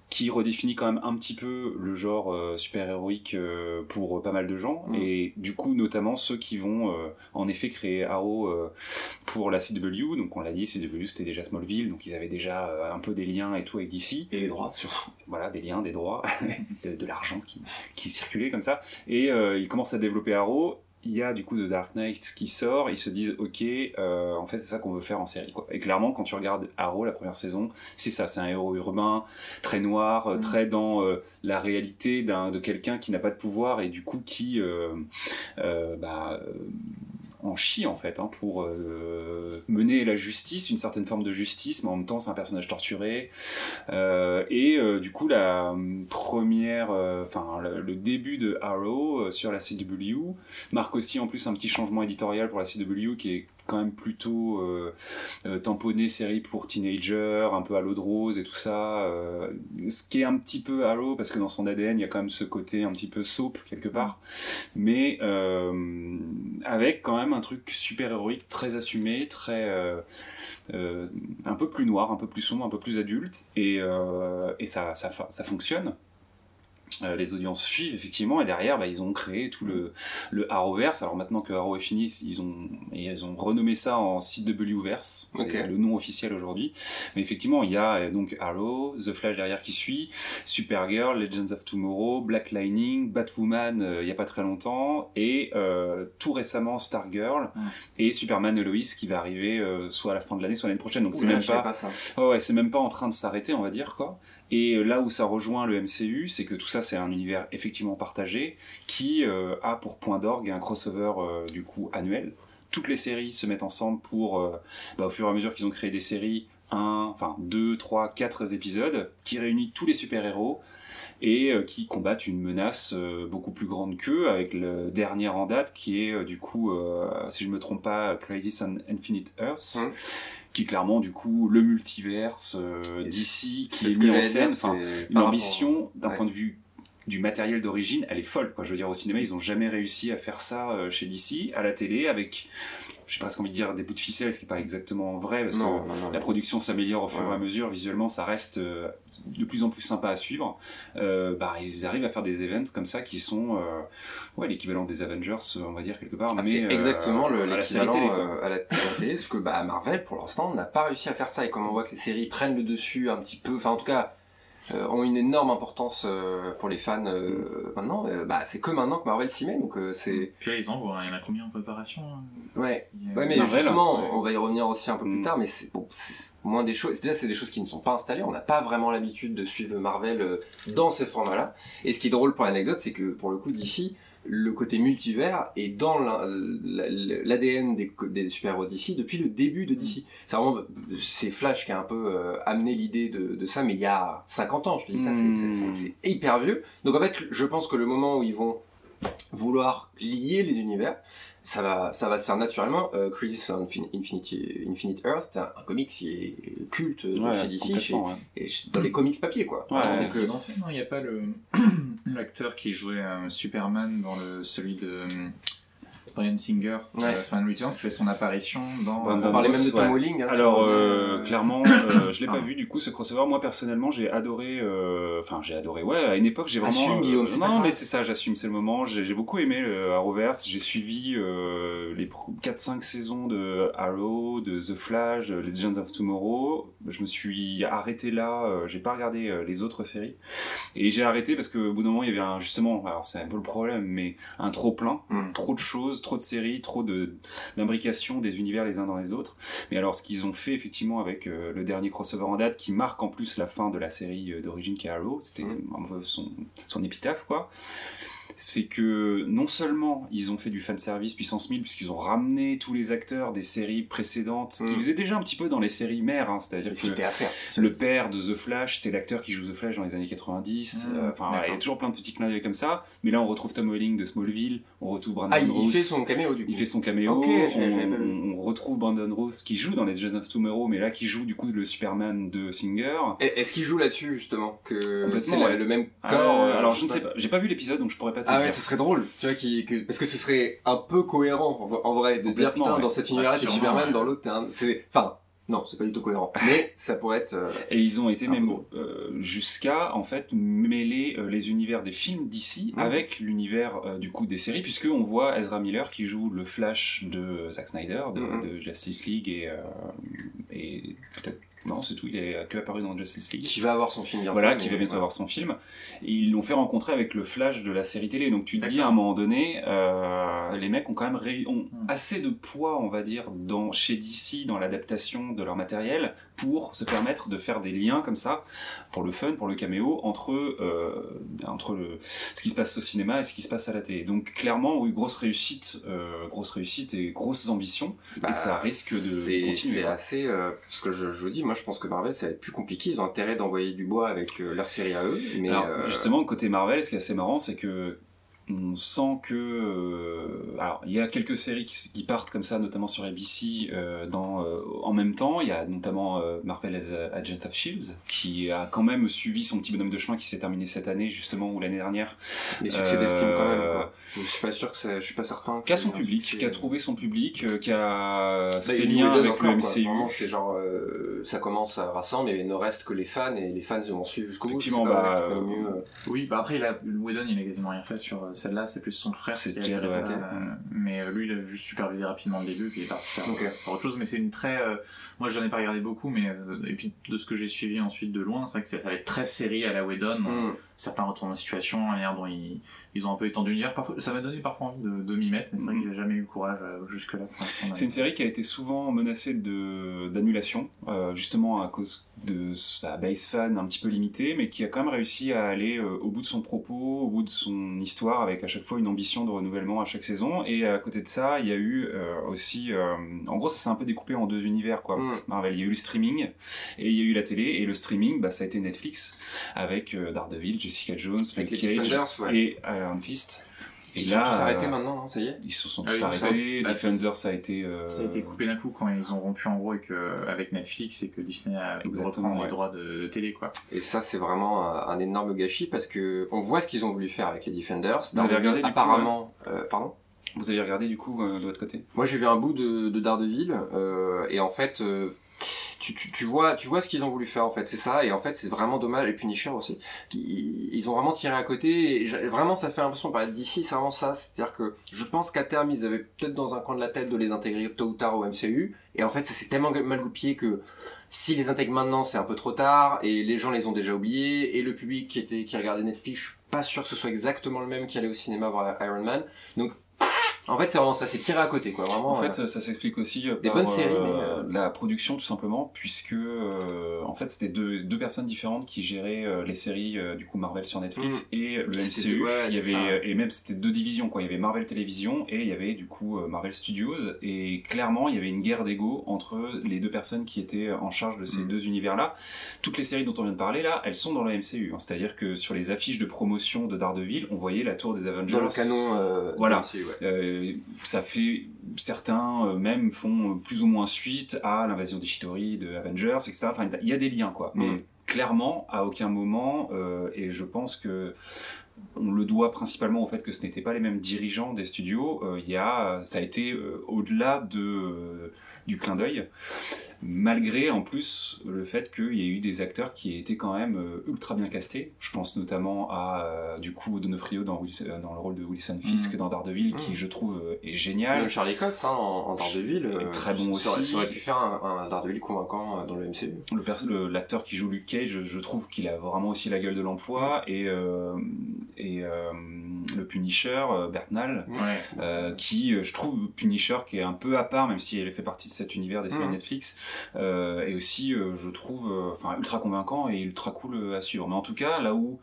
qui redéfinit quand même un petit peu le genre euh, super-héroïque euh, pour pas mal de gens, Mm. et du coup, notamment ceux qui vont euh, en effet créer Arrow euh, pour la CW. Donc, on l'a dit, CW, c'était déjà Smallville, donc ils avaient déjà euh, un peu des liens et tout avec DC Et les droits, surtout. voilà, des liens, des droits, de, de l'argent qui, qui circulait comme ça. Et euh, ils commencent à développer Arrow. Il y a du coup The Dark Knight qui sort. Ils se disent, ok, euh, en fait, c'est ça qu'on veut faire en série. Quoi. Et clairement, quand tu regardes Arrow, la première saison, c'est ça. C'est un héros urbain, très noir, euh, très dans euh, la réalité de quelqu'un qui n'a pas de pouvoir et du coup qui. bah, en chie en fait hein, pour euh, mener la justice, une certaine forme de justice, mais en même temps c'est un personnage torturé. Euh, et euh, du coup la euh, première, enfin le, le début de Arrow sur la CW marque aussi en plus un petit changement éditorial pour la CW qui est quand même plutôt euh, euh, tamponné série pour teenagers, un peu à l'eau de rose et tout ça. euh, ce qui est un petit peu Arrow parce que dans son ADN il y a quand même ce côté un petit peu soap quelque part, mais avec quand même un truc super héroïque, très assumé, très un peu plus noir, un peu plus sombre, un peu plus adulte, et, ça fonctionne. Euh, les audiences suivent effectivement et derrière bah, ils ont créé tout le, le Arrowverse alors maintenant que Arrow est fini ils ont, ils ont renommé ça en CWverse c'est le nom officiel aujourd'hui mais effectivement il y a euh, donc Arrow The Flash derrière qui suit Supergirl Legends of Tomorrow Black Lightning Batwoman euh, il y a pas très longtemps et euh, tout récemment Stargirl Mm. et Superman Lois qui va arriver euh, soit à la fin de l'année soit l'année prochaine donc c'est même pas pas. Ouais, ouais, c'est même pas en train de s'arrêter, on va dire, quoi. Et euh, là où ça rejoint le MCU, c'est que tout ça, c'est un univers effectivement partagé qui euh, a pour point d'orgue un crossover, euh, du coup, annuel. Toutes les séries se mettent ensemble pour, bah, au fur et à mesure qu'ils ont créé des séries, un, enfin, deux, trois, quatre épisodes, qui réunit tous les super-héros et qui combattent une menace beaucoup plus grande qu'eux, avec le dernier en date qui est, du coup, si je me trompe pas, Crisis on Infinite Earths, Mhm. Qui est clairement, du coup, le multiverse euh, d'ici, qui est mis en scène. Enfin, une ambition d'un Ouais. point de vue du matériel d'origine, elle est folle. Quoi. Je veux dire, au cinéma, ils ont jamais réussi à faire ça euh, chez DC, à la télé, avec, j'ai presque envie de dire des bouts de ficelle, ce qui n'est pas exactement vrai, parce Non, que non, non. la production s'améliore au fur et à mesure, visuellement, ça reste euh, de plus en plus sympa à suivre. Euh, bah, ils arrivent à faire des events comme ça qui sont euh, ouais, l'équivalent des Avengers, on va dire quelque part. Ah, mais c'est euh, exactement série l'équivalent euh, à la, télé, parce que bah, Marvel, pour l'instant, n'a pas réussi à faire ça. Et comme on voit que les séries prennent le dessus un petit peu, enfin en tout cas, euh, ont une énorme importance euh, pour les fans euh, maintenant, euh, bah, c'est que maintenant que Marvel s'y met. Donc euh, c'est... Puis là, ils envoient, il y en a combien en préparation hein? Ouais, a- ouais mais Marvel, justement, ouais. on va y revenir aussi un peu plus Mm. tard, mais c'est bon, c'est moins des choses. Déjà, c'est des choses qui ne sont pas installées. On n'a pas vraiment l'habitude de suivre Marvel euh, dans ces formats-là. Et ce qui est drôle pour l'anecdote, c'est que pour le coup, d'ici, le côté multivers est dans la- la- l'ADN des, des super-héros d'ici depuis le début de DC. C'est vraiment c'est Flash qui a un peu euh, amené l'idée de, de ça, mais il y a 50 ans. Je te dis ça, c'est- c'est hyper vieux. Donc en fait, je pense que le moment où ils vont vouloir lier les univers, ça va, ça va se faire naturellement. Euh, Crisis on Infin- Infinity, Infinite Earth, c'est un, un comic qui est culte Ouais, chez DC, chez, complètement, ouais. et chez- dans les comics papier, quoi. Ouais, Attends, ouais, c'est c'est ce que- qu'ils ont fait, non Il n'y a pas le l'acteur qui jouait euh, Superman dans le celui de euh, Brian Singer, Ouais. euh, Returns, qui fait son apparition dans. Brandon on parlait même de Tom Ouais. Welling. hein, Alors, euh, euh, clairement, euh, je l'ai pas Ah. vu du coup ce crossover. Moi personnellement, j'ai adoré. euh, Enfin, j'ai adoré. Ouais, à une époque, j'ai vraiment. Assume, Guillaume, c'est pas non, grave. mais c'est ça, j'assume, c'est le moment. J'ai j'ai beaucoup aimé le Arrowverse. J'ai suivi euh, les 4-5 saisons de Arrow, de The Flash, de Legends of Tomorrow. Je me suis arrêté là. euh, j'ai pas regardé euh, les autres séries. Et j'ai arrêté parce qu'au bout d'un moment, il y avait un, justement, alors c'est un peu le problème, mais un trop plein, Mm. trop de choses, trop de séries, trop de d'imbrication des univers les uns dans les autres. Mais alors, ce qu'ils ont fait effectivement avec euh, le dernier crossover en date, qui marque en plus la fin de la série euh, d'origine Arrow, c'était son épitaphe, quoi. C'est que non seulement ils ont fait du fanservice puissance 1000, puisqu'ils ont ramené tous les acteurs des séries précédentes, ce qu'ils Mm. faisaient déjà un petit peu dans les séries mères, hein, c'est-à-dire ce qui que à faire. le père de The Flash, c'est l'acteur qui joue The Flash dans les années 90. Mmh, euh, Enfin, il y a toujours plein de petits clins d'œil comme ça. Mais là, on retrouve Tom Welling de Smallville, on retrouve Brandon Ah, il, fait son caméo du coup. Il fait son caméo. On, retrouve Brandon Roos qui joue dans les Legends of Tomorrow, mais là qui joue du coup le Superman de Singer. Est-ce qu'il joue là-dessus justement que Complètement, c'est ouais. le même Euh, corps euh, alors je ne sais pas, j'ai pas vu l'épisode donc je pourrais pas te Ah dire. ouais, ce serait drôle, tu vois, qui, que- parce que ce serait un peu cohérent en, en vrai de dire putain ouais. dans cet univers-là Ah, t'es sûrement, Superman, ouais. dans l'autre t'es un, c'est, enfin, non, c'est pas du tout cohérent, mais ça pourrait être. euh, Et ils ont été même euh, jusqu'à en fait mêler euh, les univers des films d'ici Mhm. avec l'univers du coup des séries, puisque on voit Ezra Miller qui joue le Flash de Zack Snyder, de, Mhm. de Justice League et, et peut-être non c'est tout, il est que apparu dans Justice League. qui va avoir son film bientôt. Voilà, qui va bientôt voilà. avoir son film. Et ils l'ont fait rencontrer avec le Flash de la série télé. Donc tu te dis à un moment donné, euh, les mecs ont quand même ont Hmm. assez de poids, on va dire, dans, chez DC dans l'adaptation de leur matériel pour se permettre de faire des liens comme ça, pour le fun, pour le caméo, entre, euh, entre le, ce qui se passe au cinéma et ce qui se passe à la télé. Donc clairement, oui, grosse réussite, euh, grosse réussite et grosses ambitions. Bah, et ça risque de continuer, C'est assez. euh, parce que je, je vous dis, moi je pense que Marvel ça va être plus compliqué. Ils ont intérêt d'envoyer du bois avec euh, leur série à eux. Mais Alors, euh, justement, côté Marvel, ce qui est assez marrant, c'est que on sent que euh, alors il y a quelques séries qui, qui partent comme ça notamment sur ABC euh, dans euh, en même temps il y a notamment Marvel as Agents of Shields qui a quand même suivi son petit bonhomme de chemin qui s'est terminé cette année justement ou l'année dernière Les succès d'estime quand même, quoi. Je suis pas sûr que c'est, je suis pas certain. qui a son public qui a trouvé son public euh, qui a Bah, ses liens avec le. MCU Vraiment, c'est genre, euh, ça commence à rassembler, mais il ne reste que les fans, et les fans vont suivre jusqu'au bout. Effectivement, bah, euh, mieux, euh, Oui, bah après, il a, Whedon, il a quasiment rien fait sur euh, celle-là, c'est plus son frère C'est qui a ça. ouais. euh, mais euh, lui, il a juste supervisé rapidement le début, puis il est parti faire, autre chose. Mais c'est une très. euh, moi, j'en ai pas regardé beaucoup, mais. euh, et puis, de ce que j'ai suivi ensuite de loin, c'est vrai que ça, ça va être très série à la Whedon. hmm. Certains retournent en situation, la manière dont ils, ils ont un peu étendu l'univers. Parfois, ça m'a donné parfois envie de, de m'y mettre, mais c'est vrai Mhm. que j'ai jamais eu le courage euh, jusque-là. C'est une série qui a été souvent menacée de d'annulation, euh, justement à cause de sa base fan un petit peu limitée, mais qui a quand même réussi à aller euh, au bout de son propos, au bout de son histoire, avec à chaque fois une ambition de renouvellement à chaque saison. Et à côté de ça, il y a eu euh, aussi, euh, en gros, ça s'est un peu découpé en deux univers, quoi. Hmm. Marvel, il y a eu le streaming et il y a eu la télé. Et le streaming, bah, ça a été Netflix avec euh, Daredevil, Jessica Jones, Avec Luke les Cage Defenders, ouais. et Iron Fist. Et Ils sont tous arrêtés euh, maintenant, non Ça y est ils se sont Ah oui, tous ça- arrêtés. Defenders, ça a été. euh, Ça a été coupé d'un coup quand ils ont rompu en gros avec, euh, avec Netflix et que Disney a ouais. les droits de, de télé quoi. Et ça, c'est vraiment un, un énorme gâchis parce que on voit ce qu'ils ont voulu faire avec les Defenders. Vous avez regardé, du coup, apparemment, euh, pardon. Vous avez regardé du coup euh, de votre côté? Moi, j'ai vu un bout de, de Daredevil euh, et en fait, euh, tu, tu, tu vois, tu vois ce qu'ils ont voulu faire en fait, c'est ça. Et en fait, c'est vraiment dommage. Et Punisher aussi, ils, ont vraiment tiré à côté. Et vraiment, ça fait l'impression de parler d'ici, c'est vraiment ça. C'est-à-dire que je pense qu'à terme, ils avaient peut-être dans un coin de la tête de les intégrer tôt ou tard au MCU. Et en fait, ça s'est tellement mal goupillé que s'ils les intègrent maintenant, c'est un peu trop tard. Et les gens les ont déjà oubliés. Et le public qui était qui regardait Netflix, je suis pas sûr que ce soit exactement le même qui allait au cinéma voir Iron Man. Donc en fait, c'est vraiment ça, c'est tiré à côté, quoi. Vraiment. En euh, fait, ça s'explique aussi euh, des par bonnes séries, euh, mais, euh, la production tout simplement, puisque euh, en fait c'était deux, deux personnes différentes qui géraient euh, les séries euh, du coup Marvel sur Netflix et le MCU. ouais, il y avait ça. euh, et même c'était deux divisions quoi. Il y avait Marvel Télévision et il y avait du coup euh, Marvel Studios et clairement il y avait une guerre d'ego entre les deux personnes qui étaient en charge de ces Mm. deux univers là. Toutes les séries dont on vient de parler là, elles sont dans le MCU. hein. C'est-à-dire que sur les affiches de promotion de Daredevil, on voyait la tour des Avengers. dans le canon euh, Voilà. du MCU, ouais. Ça fait certains euh, même font euh, plus ou moins suite à l'invasion des Shitori, de Avengers, etc. Enfin, il y a des liens quoi. Mais Mm. clairement, à aucun moment, euh, et je pense que on le doit principalement au fait que ce n'étaient pas les mêmes dirigeants des studios. euh, Il y a, ça a été euh, au-delà de euh, du clin d'œil, malgré en plus le fait qu'il y ait eu des acteurs qui étaient quand même euh, ultra bien castés. Je pense notamment à euh, du coup Donofrio dans, Wilson- euh, dans le rôle de Wilson Fisk Mhm. dans Daredevil, qui Mhm. je trouve est génial. Même Charlie Cox hein, en, en Daredevil, Très bon ça aussi. Ça aurait pu faire un, un Daredevil convaincant dans le MCU. Le le- l'acteur qui joue Luke Cage, je, je trouve qu'il a vraiment aussi la gueule de l'emploi et, euh, et euh, le Punisher, Bertnal, Ouais. euh, qui je trouve Punisher qui est un peu à part, même si elle fait partie de cet univers des séries. Netflix, et aussi euh, je trouve euh, enfin ultra convaincant et ultra cool euh, à suivre. Mais en tout cas, là où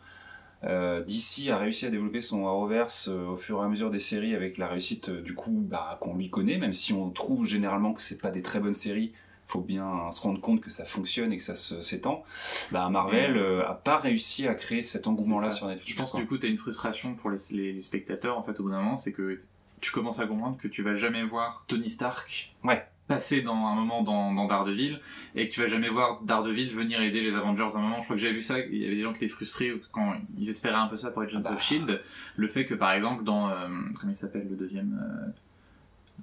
euh, DC a réussi à développer son Arrowverse euh, au fur et à mesure des séries avec la réussite euh, du coup bah, qu'on lui connaît, même si on trouve généralement que c'est pas des très bonnes séries, faut bien se rendre compte que ça fonctionne et que ça s'étend. Bah, Marvel euh, a pas réussi à créer cet engouement-là sur Netflix. Je pense quoi. que du coup, tu as une frustration pour les, les- les spectateurs, en fait, au bout d'un moment, c'est que tu commences à comprendre que tu vas jamais voir Tony Stark Ouais. Passer dans un moment dans, dans Daredevil, et que tu vas jamais voir Daredevil venir aider les Avengers à un moment. Je crois que j'avais vu ça, il y avait des gens qui étaient frustrés quand ils espéraient un peu ça pour Agents Ah bah. of S.H.I.E.L.D. Le fait que, par exemple, dans... euh, comment il s'appelle, le deuxième... Euh,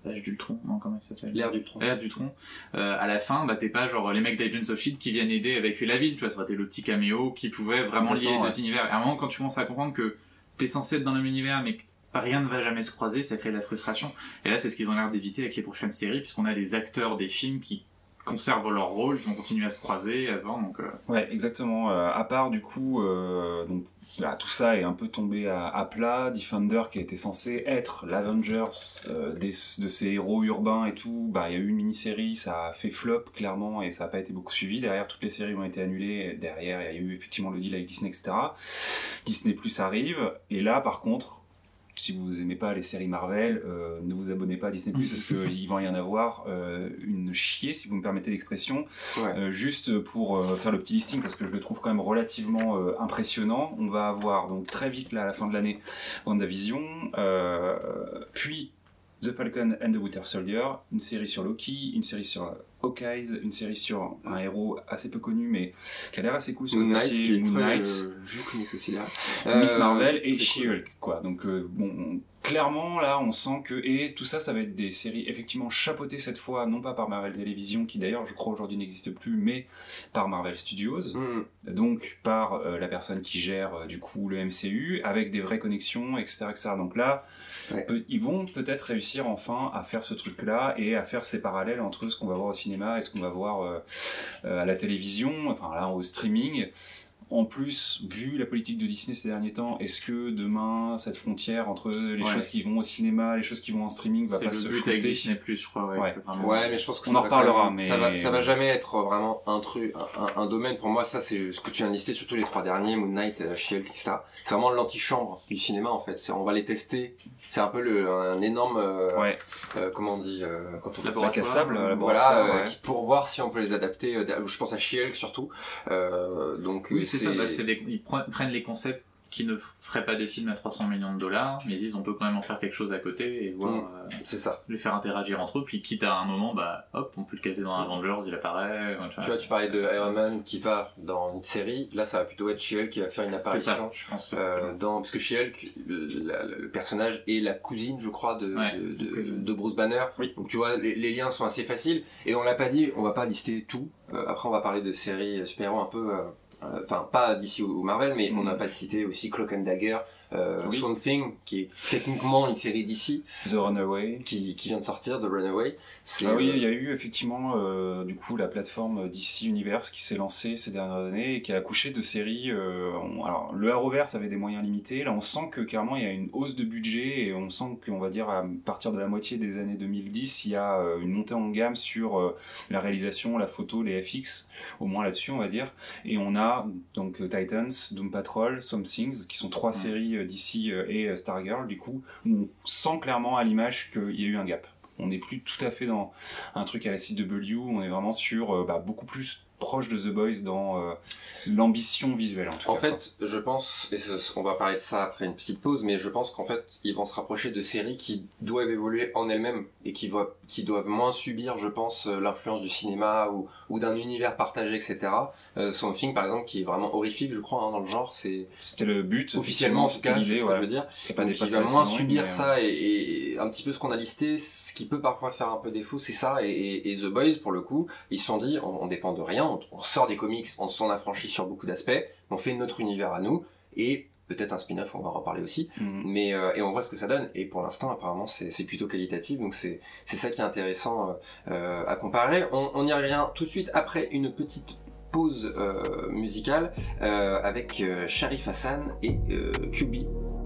L'âge d'Ultron Non, comment il s'appelle L'air du tronc. L'ère du tronc. Euh, à la fin, bah, t'es pas genre les mecs d'Agents of Shield qui viennent aider à évacuer la ville, tu vois, ça aurait été le petit caméo qui pouvait vraiment lier les deux univers. Et à un moment, quand tu commences à comprendre que t'es censé être dans le même univers, mais que rien ne va jamais se croiser, ça crée de la frustration. Et là, c'est ce qu'ils ont l'air d'éviter avec les prochaines séries, puisqu'on a les acteurs des films qui conservent leur rôle, qui vont continuer à se croiser, à se voir, donc... euh, Ouais, exactement. Euh, à part du coup, euh, donc voilà, tout ça est un peu tombé à, plat. Defender qui était censé être l'Avengers de ces héros urbains et tout, bah il y a eu une mini-série, ça a fait flop clairement et ça n'a pas été beaucoup suivi. Derrière, toutes les séries ont été annulées. Derrière, il y a eu effectivement le deal avec Disney, etc. Disney Plus arrive et là, par contre. Si vous aimez pas les séries Marvel, euh, ne vous abonnez pas à Disney Plus parce qu'il va y en avoir euh, une chier, si vous me permettez l'expression. Ouais. Euh, juste pour faire le petit listing, parce que je le trouve quand même relativement impressionnant, on va avoir donc très vite là à la fin de l'année WandaVision, puis The Falcon and the Winter Soldier, une série sur Loki, une série sur Hawkeyes, une série sur un héros assez peu connu mais qui a l'air assez cool sur Moon Knight, qui est Moon. Knight. euh, je connais aussi là. Miss Euh, Marvel et cool. She-Hulk quoi donc euh, bon on- clairement là on sent que et tout ça ça va être des séries effectivement chapeautées cette fois non pas par Marvel Television qui d'ailleurs je crois aujourd'hui n'existe plus mais par Marvel Studios Mm. donc par euh, la personne qui gère du coup le MCU avec des vraies connexions etc etc donc là Ouais. peut- ils vont peut-être réussir enfin à faire ce truc là et à faire ces parallèles entre ce qu'on va voir au cinéma et ce qu'on va voir euh, euh, à la télévision enfin là au streaming? En plus, vu la politique de Disney ces derniers temps, est-ce que demain, cette frontière entre les Ouais. choses qui vont au cinéma, les choses qui vont en streaming va C'est pas le se but avec Disney Plus, je crois. Ouais, Ouais. que vraiment- Ouais, mais je pense que On ça en reparlera, même- mais- ça va, ça va jamais être vraiment un truc, un, un- un domaine. Pour moi, ça, c'est ce que tu viens de lister, surtout les trois derniers, Moon Knight, euh, She-Hulk, etc. C'est vraiment l'antichambre du cinéma, en fait. On va les tester. C'est un peu le, un énorme, euh, Ouais, euh, comment on dit, euh, quand on Laboratoire. sable, voilà, laboratoire, euh, ouais. qui- pour voir si on peut les adapter. euh, je pense à She-Hulk surtout. Euh, donc, Oui, euh, c'est ça. bah, des- ils pre- prennent les concepts qui ne feraient pas des films à 300 millions de dollars, mais ils disent on peut quand même en faire quelque chose à côté et voir Mm. euh, c'est ça. les faire interagir entre eux. Puis quitte à un moment, bah hop, on peut le caser dans Avengers, il apparaît. Tu vois, tu parlais de Iron Man qui va dans une série. Là, ça va plutôt être She-Hulk qui va faire une apparition. ça, je pense. Euh, dans, parce que She-Hulk, le, personnage est la cousine, je crois, de, Ouais, de, de- cousine. de Bruce Banner. Oui. Donc tu vois, les, les liens sont assez faciles. Et on l'a pas dit, on va pas lister tout. Euh, après, on va parler de séries super-héros un peu. euh, Enfin, pas d'ici ou Marvel, mais Mm. on n'a pas cité aussi Cloak and Dagger, euh, Oui. Swamp Thing, qui est techniquement une série d'ici, The Runaway. qui, qui vient de sortir de Runaway. Ah oui, euh, il y a eu effectivement euh, du coup la plateforme DC Universe qui s'est lancée ces dernières années et qui a accouché de séries. euh, on- alors le Arrowverse avait des moyens limités. Là, on sent que clairement il y a une hausse de budget et on sent qu'on va dire à partir de la moitié des années 2010, il y a euh, une montée en gamme sur euh, la réalisation, la photo, les FX, au moins là-dessus on va dire. Et on a donc euh, Titans, Doom Patrol, Some Things, qui sont trois Ouais. séries euh, DC euh, et euh, Stargirl. Du coup, on sent clairement à l'image qu'il y a eu un gap. On n'est plus tout à fait dans un truc à la CW, on est vraiment sur bah, beaucoup plus proche de The Boys dans euh, l'ambition visuelle en tout En cas. quoi. fait, je pense, et on va parler de ça après une petite pause, mais je pense qu'en fait, ils vont se rapprocher de séries qui doivent évoluer en elles-mêmes et qui, voient- qui doivent moins subir, je pense, euh, l'influence du cinéma ou, ou d'un univers partagé, etc. Euh, Swamp Thing, par exemple, qui est vraiment horrifique, je crois, hein, dans le genre, c'est c'était le but officiellement, en c'était c'est ce l'idée, que ouais. je veux dire. C'est pas Donc, il va moins subir mais, ça et, et un petit peu ce qu'on a listé, ce qui peut parfois faire un peu défaut, c'est ça. Et, et- et The Boys, pour le coup, ils se sont dit, on, on dépend de rien, on, on sort des comics, on s'en affranchit sur beaucoup d'aspects, on fait notre univers à nous, et peut-être un spin-off, on va en reparler aussi, Mhm. mais euh, et on voit ce que ça donne. Et pour l'instant, apparemment, c'est plutôt qualitatif, donc c'est c'est ça qui est intéressant euh, euh, à comparer. On, on y revient tout de suite après une petite pause euh, musicale avec Sharif Hassan et QB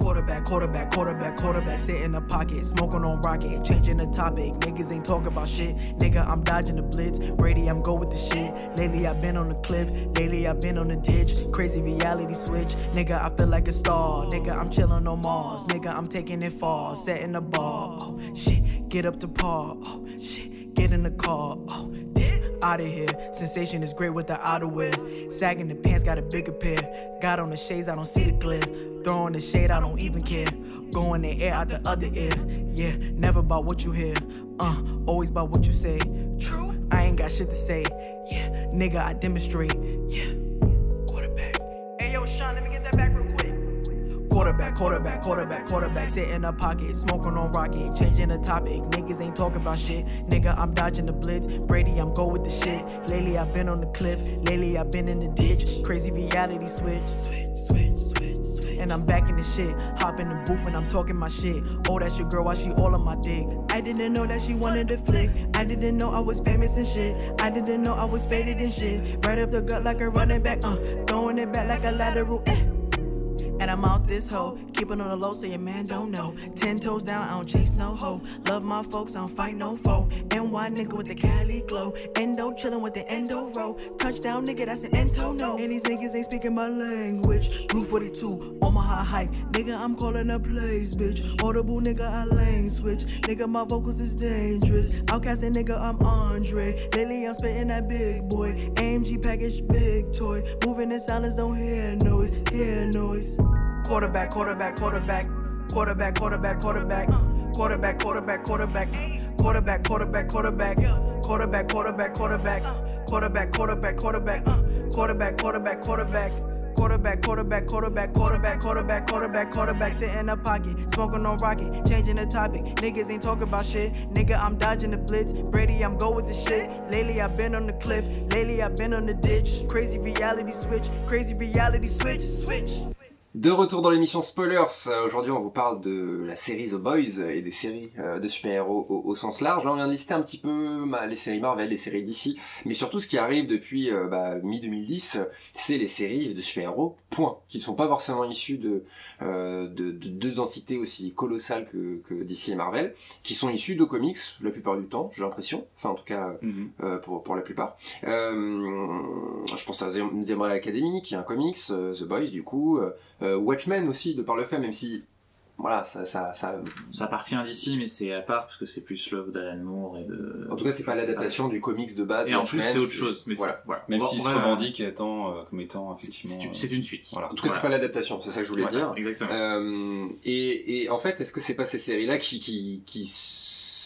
Quarterback, quarterback, quarterback, quarterback, sit in the pocket, smoking on rocket, changing the topic. Niggas ain't talking about shit. Nigga, I'm dodging the blitz. Brady, I'm go with the shit. Lately, I've been on the cliff. Lately, I've been on the ditch. Crazy reality switch. Nigga, I feel like a star. Nigga, I'm chilling on Mars. Nigga, I'm taking it far. Setting the bar. Oh, shit. Get up to par. Oh, shit. Get in the car. Oh, out of here. Sensation is great with the outerwear. Sagging the pants, got a bigger pair. Got on the shades, I don't see the glare. Throwing the shade, I don't even care. Going the air out the other ear. Yeah, never about what you hear. Uh, always about what you say. True, I ain't got shit to say. Yeah, nigga, I demonstrate. Yeah, quarterback. Hey yo, Sean, let me get that back real. Quarterback, quarterback, quarterback, quarterback, sit in a pocket, smoking on rocket, changing the topic. Niggas ain't talking about shit. Nigga, I'm dodging the blitz. Brady, I'm go with the shit. Lately, I've been on the cliff. Lately, I've been in the ditch. Crazy reality switch. Switch, switch, switch, switch. And I'm back in the shit. Hop in the booth and I'm talking my shit. Oh, that's your girl, why she all on my dick? I didn't know that she wanted to flick. I didn't know I was famous and shit. I didn't know I was faded and shit. Right up the gut like a running back, uh. Throwing it back like a lateral, eh. And I'm out this hoe. Keep it on the low so your man don't know. Ten toes down, I don't chase no hoe. Love my folks, I don't fight no foe. NY nigga with the Cali glow. Endo chillin' with the endo row. Touchdown nigga, that's an ento no. And these niggas ain't speaking my language. Blue 42 Omaha hype. Nigga, I'm calling the plays, bitch. Audible nigga, I lane switch. Nigga, my vocals is dangerous. Outcasting nigga, I'm Andre. Lately, I'm spitting that big boy. AMG package, big toy. Moving in silence, don't hear noise, hear noise. Quarterback, quarterback, quarterback. Quarterback, quarterback, quarterback. Quarterback, quarterback, quarterback. Quarterback, quarterback, quarterback. Quarterback, quarterback, quarterback. Quarterback, quarterback, quarterback. Quarterback, quarterback, quarterback. Quarterback, quarterback, quarterback, quarterback, quarterback, quarterback, quarterback, sit in the pocket, smoking on rocket, changing the topic. Niggas ain't talking about shit. Nigga, I'm dodging the blitz. Brady, I'm go with the shit. Lately, I've been on the cliff. Lately, I've been on the ditch. Crazy reality switch. Crazy reality switch. Switch. De retour dans l'émission Spoilers, aujourd'hui on vous parle de la série The Boys et des séries euh, de super-héros au, au sens large. Là on vient de lister un petit peu bah, les séries Marvel, les séries DC, mais surtout ce qui arrive depuis euh, bah, mi-2010, c'est les séries de super-héros, point, qui ne sont pas forcément issues de, euh, de, de deux entités aussi colossales que, que DC et Marvel, qui sont issues de comics la plupart du temps, j'ai l'impression, enfin en tout cas Mhm. euh, pour, pour la plupart. Je pense à Umbrella Academy, qui est un comics, The Boys du coup, Watchmen aussi, de par le fait, même si, voilà, ça, ça, ça... Ça appartient d'ici, mais c'est à part parce que c'est plus l'œuvre d'Alan Moore et de. En tout cas, c'est pas l'adaptation du comics de base. Et en plus, c'est autre chose. Mais voilà. c'est- voilà. Même s'il on se revendique étant, euh, comme étant c'est- effectivement. c'est une- euh, suite. Voilà. En tout cas, c'est pas l'adaptation, c'est ça que je voulais Voilà, dire. Exactement. Euh, et, et en fait, est-ce que c'est pas ces séries-là qui, qui, qui,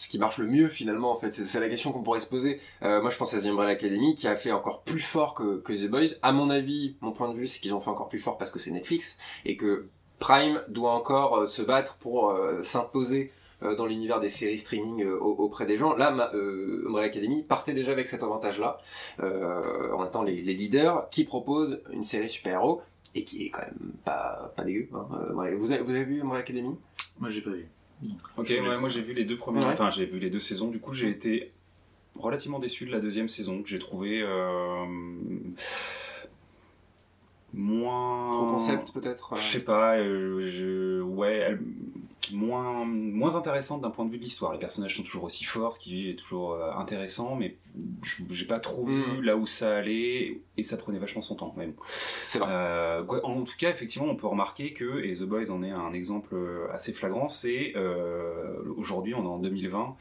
s- qui marchent le mieux finalement en fait C'est la question qu'on pourrait se poser. Euh, moi, je pense à The Umbrella Academy qui a fait encore plus fort que, que The Boys. À mon avis, mon point de vue, c'est qu'ils ont fait encore plus fort parce que c'est Netflix et que Prime doit encore euh, se battre pour euh, s'imposer dans l'univers des séries streaming au- auprès des gens. Là, ma, Umbrella Academy partait déjà avec cet avantage-là, en étant les, les leaders qui proposent une série super-héros et qui est quand même pas, pas dégueu. Hein. Ouais. vous, avez, vous avez vu Umbrella Academy? Moi, j'ai pas vu. Ok, Je ouais, laisse. moi j'ai vu les deux premières, Ouais. enfin j'ai vu les deux saisons. Du coup, j'ai été relativement déçu de la deuxième saison que j'ai trouvé euh, moins. Trop concept peut-être Je euh, sais pas, euh, je... ouais, elle- moins, moins intéressante d'un point de vue de l'histoire. Les personnages sont toujours aussi forts, ce qui vit est toujours euh, intéressant, mais je- j'ai pas trop vu Mm. là où ça allait et ça prenait vachement son temps. Mais bon. C'est vrai. Euh, en tout cas, effectivement, on peut remarquer que, et The Boys en est un exemple euh, assez flagrant, c'est euh, aujourd'hui, on est en 2020,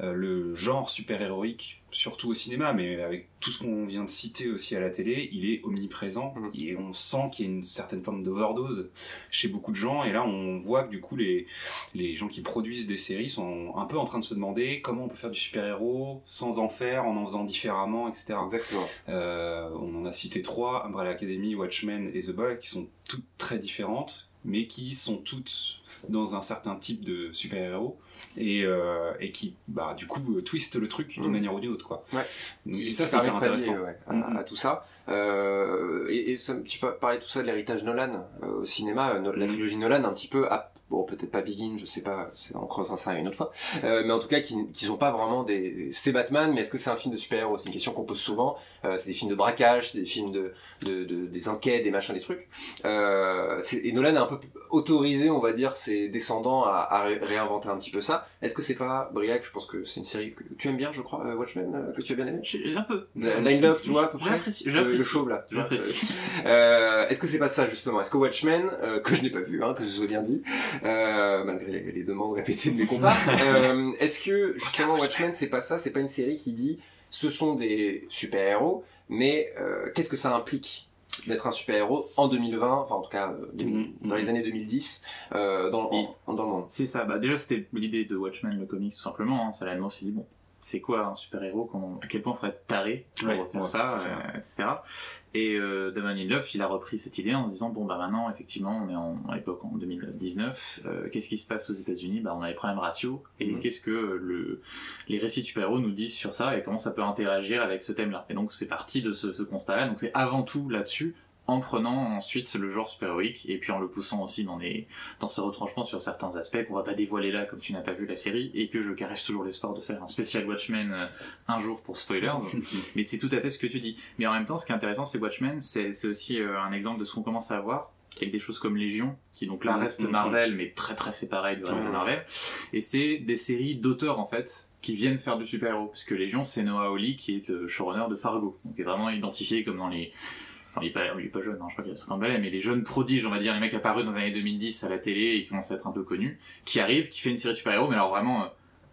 euh, le genre super-héroïque, surtout au cinéma, mais avec tout ce qu'on vient de citer aussi à la télé, il est omniprésent Mhm. et on sent qu'il y a une certaine forme d'overdose chez beaucoup de gens. Et là, on voit que du coup, les, les gens qui produisent des séries sont un peu en train de se demander comment on peut faire du super-héros sans en faire, en en faisant différemment, etc. Exactement. Euh, on en a cité trois, Umbrella Academy, Watchmen et The Boy, qui sont toutes très différentes, mais qui sont toutes dans un certain type de super-héros, et, euh, et qui, bah, du coup, euh, twistent le truc d'une Mm. manière ou d'une autre, quoi. Ouais. Donc, Qui et ça, c'est hyper intéressant. ouais, à, à tout ça. Euh, et, et ça, tu peux parler tout ça de l'héritage Nolan au cinéma, la Mhm. trilogie Nolan un petit peu, à- bon peut-être pas Begin, je sais pas, on creusera ça une autre fois, euh, mais en tout cas qui, qui sont pas vraiment des, c'est Batman, mais est-ce que c'est un film de super-héros? C'est une question qu'on pose souvent. Euh, c'est des films de braquage, c'est des films de, de, de- des enquêtes, des machins, des trucs. Euh, et Nolan a un peu autorisé, on va dire, ses descendants à, à ré- réinventer un petit peu ça. Est-ce que c'est pas Briac? Je pense que c'est une série que tu aimes bien, je crois, euh, Watchmen, euh, que tu as bien aimé? Un peu. Nine Love, tu vois, à peu près? J'apprécie. Le- le J'apprécie. chauve là. J'apprécie. Euh, Est-ce que c'est pas ça justement? Est-ce que Watchmen, euh, que je n'ai pas vu, hein, que ce soit bien dit, euh, malgré les, demandes répétées de mes comparses, euh, est-ce que justement Watchmen c'est pas ça? C'est pas une série qui dit ce sont des super-héros, mais euh, qu'est-ce que ça implique d'être un super-héros en 2020, enfin en tout cas 2000 Mhm. dans les années 2010, euh, dans, en- dans le monde? C'est ça. Bah, déjà, c'était l'idée de Watchmen, le comic, tout simplement. Hein. Ça, Moore s'est dit, bon, c'est quoi un super-héros? À quel point il faudrait être taré pour Ouais, faire ouais, ça, euh, etc. Et euh, Damon Lindelof, il a repris cette idée en se disant, bon, bah maintenant, effectivement, on est en, à l'époque en 2019. euh, qu'est-ce qui se passe aux États-Unis? Bah, on a les problèmes raciaux. Et qu'est-ce que le, les récits super-héros nous disent sur ça et comment ça peut interagir avec ce thème-là? Et donc, c'est parti de ce, ce constat-là. Donc, c'est avant tout là-dessus en prenant ensuite le genre super-héroïque et puis en le poussant aussi dans des dans ses retranchements sur certains aspects qu'on va pas dévoiler là comme tu n'as pas vu la série et que je caresse toujours l'espoir de faire un spécial Watchmen euh, un jour pour spoilers mais c'est tout à fait ce que tu dis mais en même temps ce qui est intéressant c'est Watchmen c'est aussi euh, un exemple de ce qu'on commence à avoir avec des choses comme Légion, qui donc là reste mhm. Marvel, mais très très séparé du reste de. Marvel. Et c'est des séries d'auteurs en fait qui viennent faire du super-héros, puisque Légion c'est Noah Hawley qui est le showrunner de Fargo, donc est vraiment identifié comme dans les Il est pas, il est jeune, hein, je crois qu'il a 50 balais, mais les jeunes prodiges, on va dire, les mecs apparus dans les années 2010 à la télé et qui commencent à être un peu connus, qui arrivent, qui fait une série de super-héros, mais alors vraiment, euh,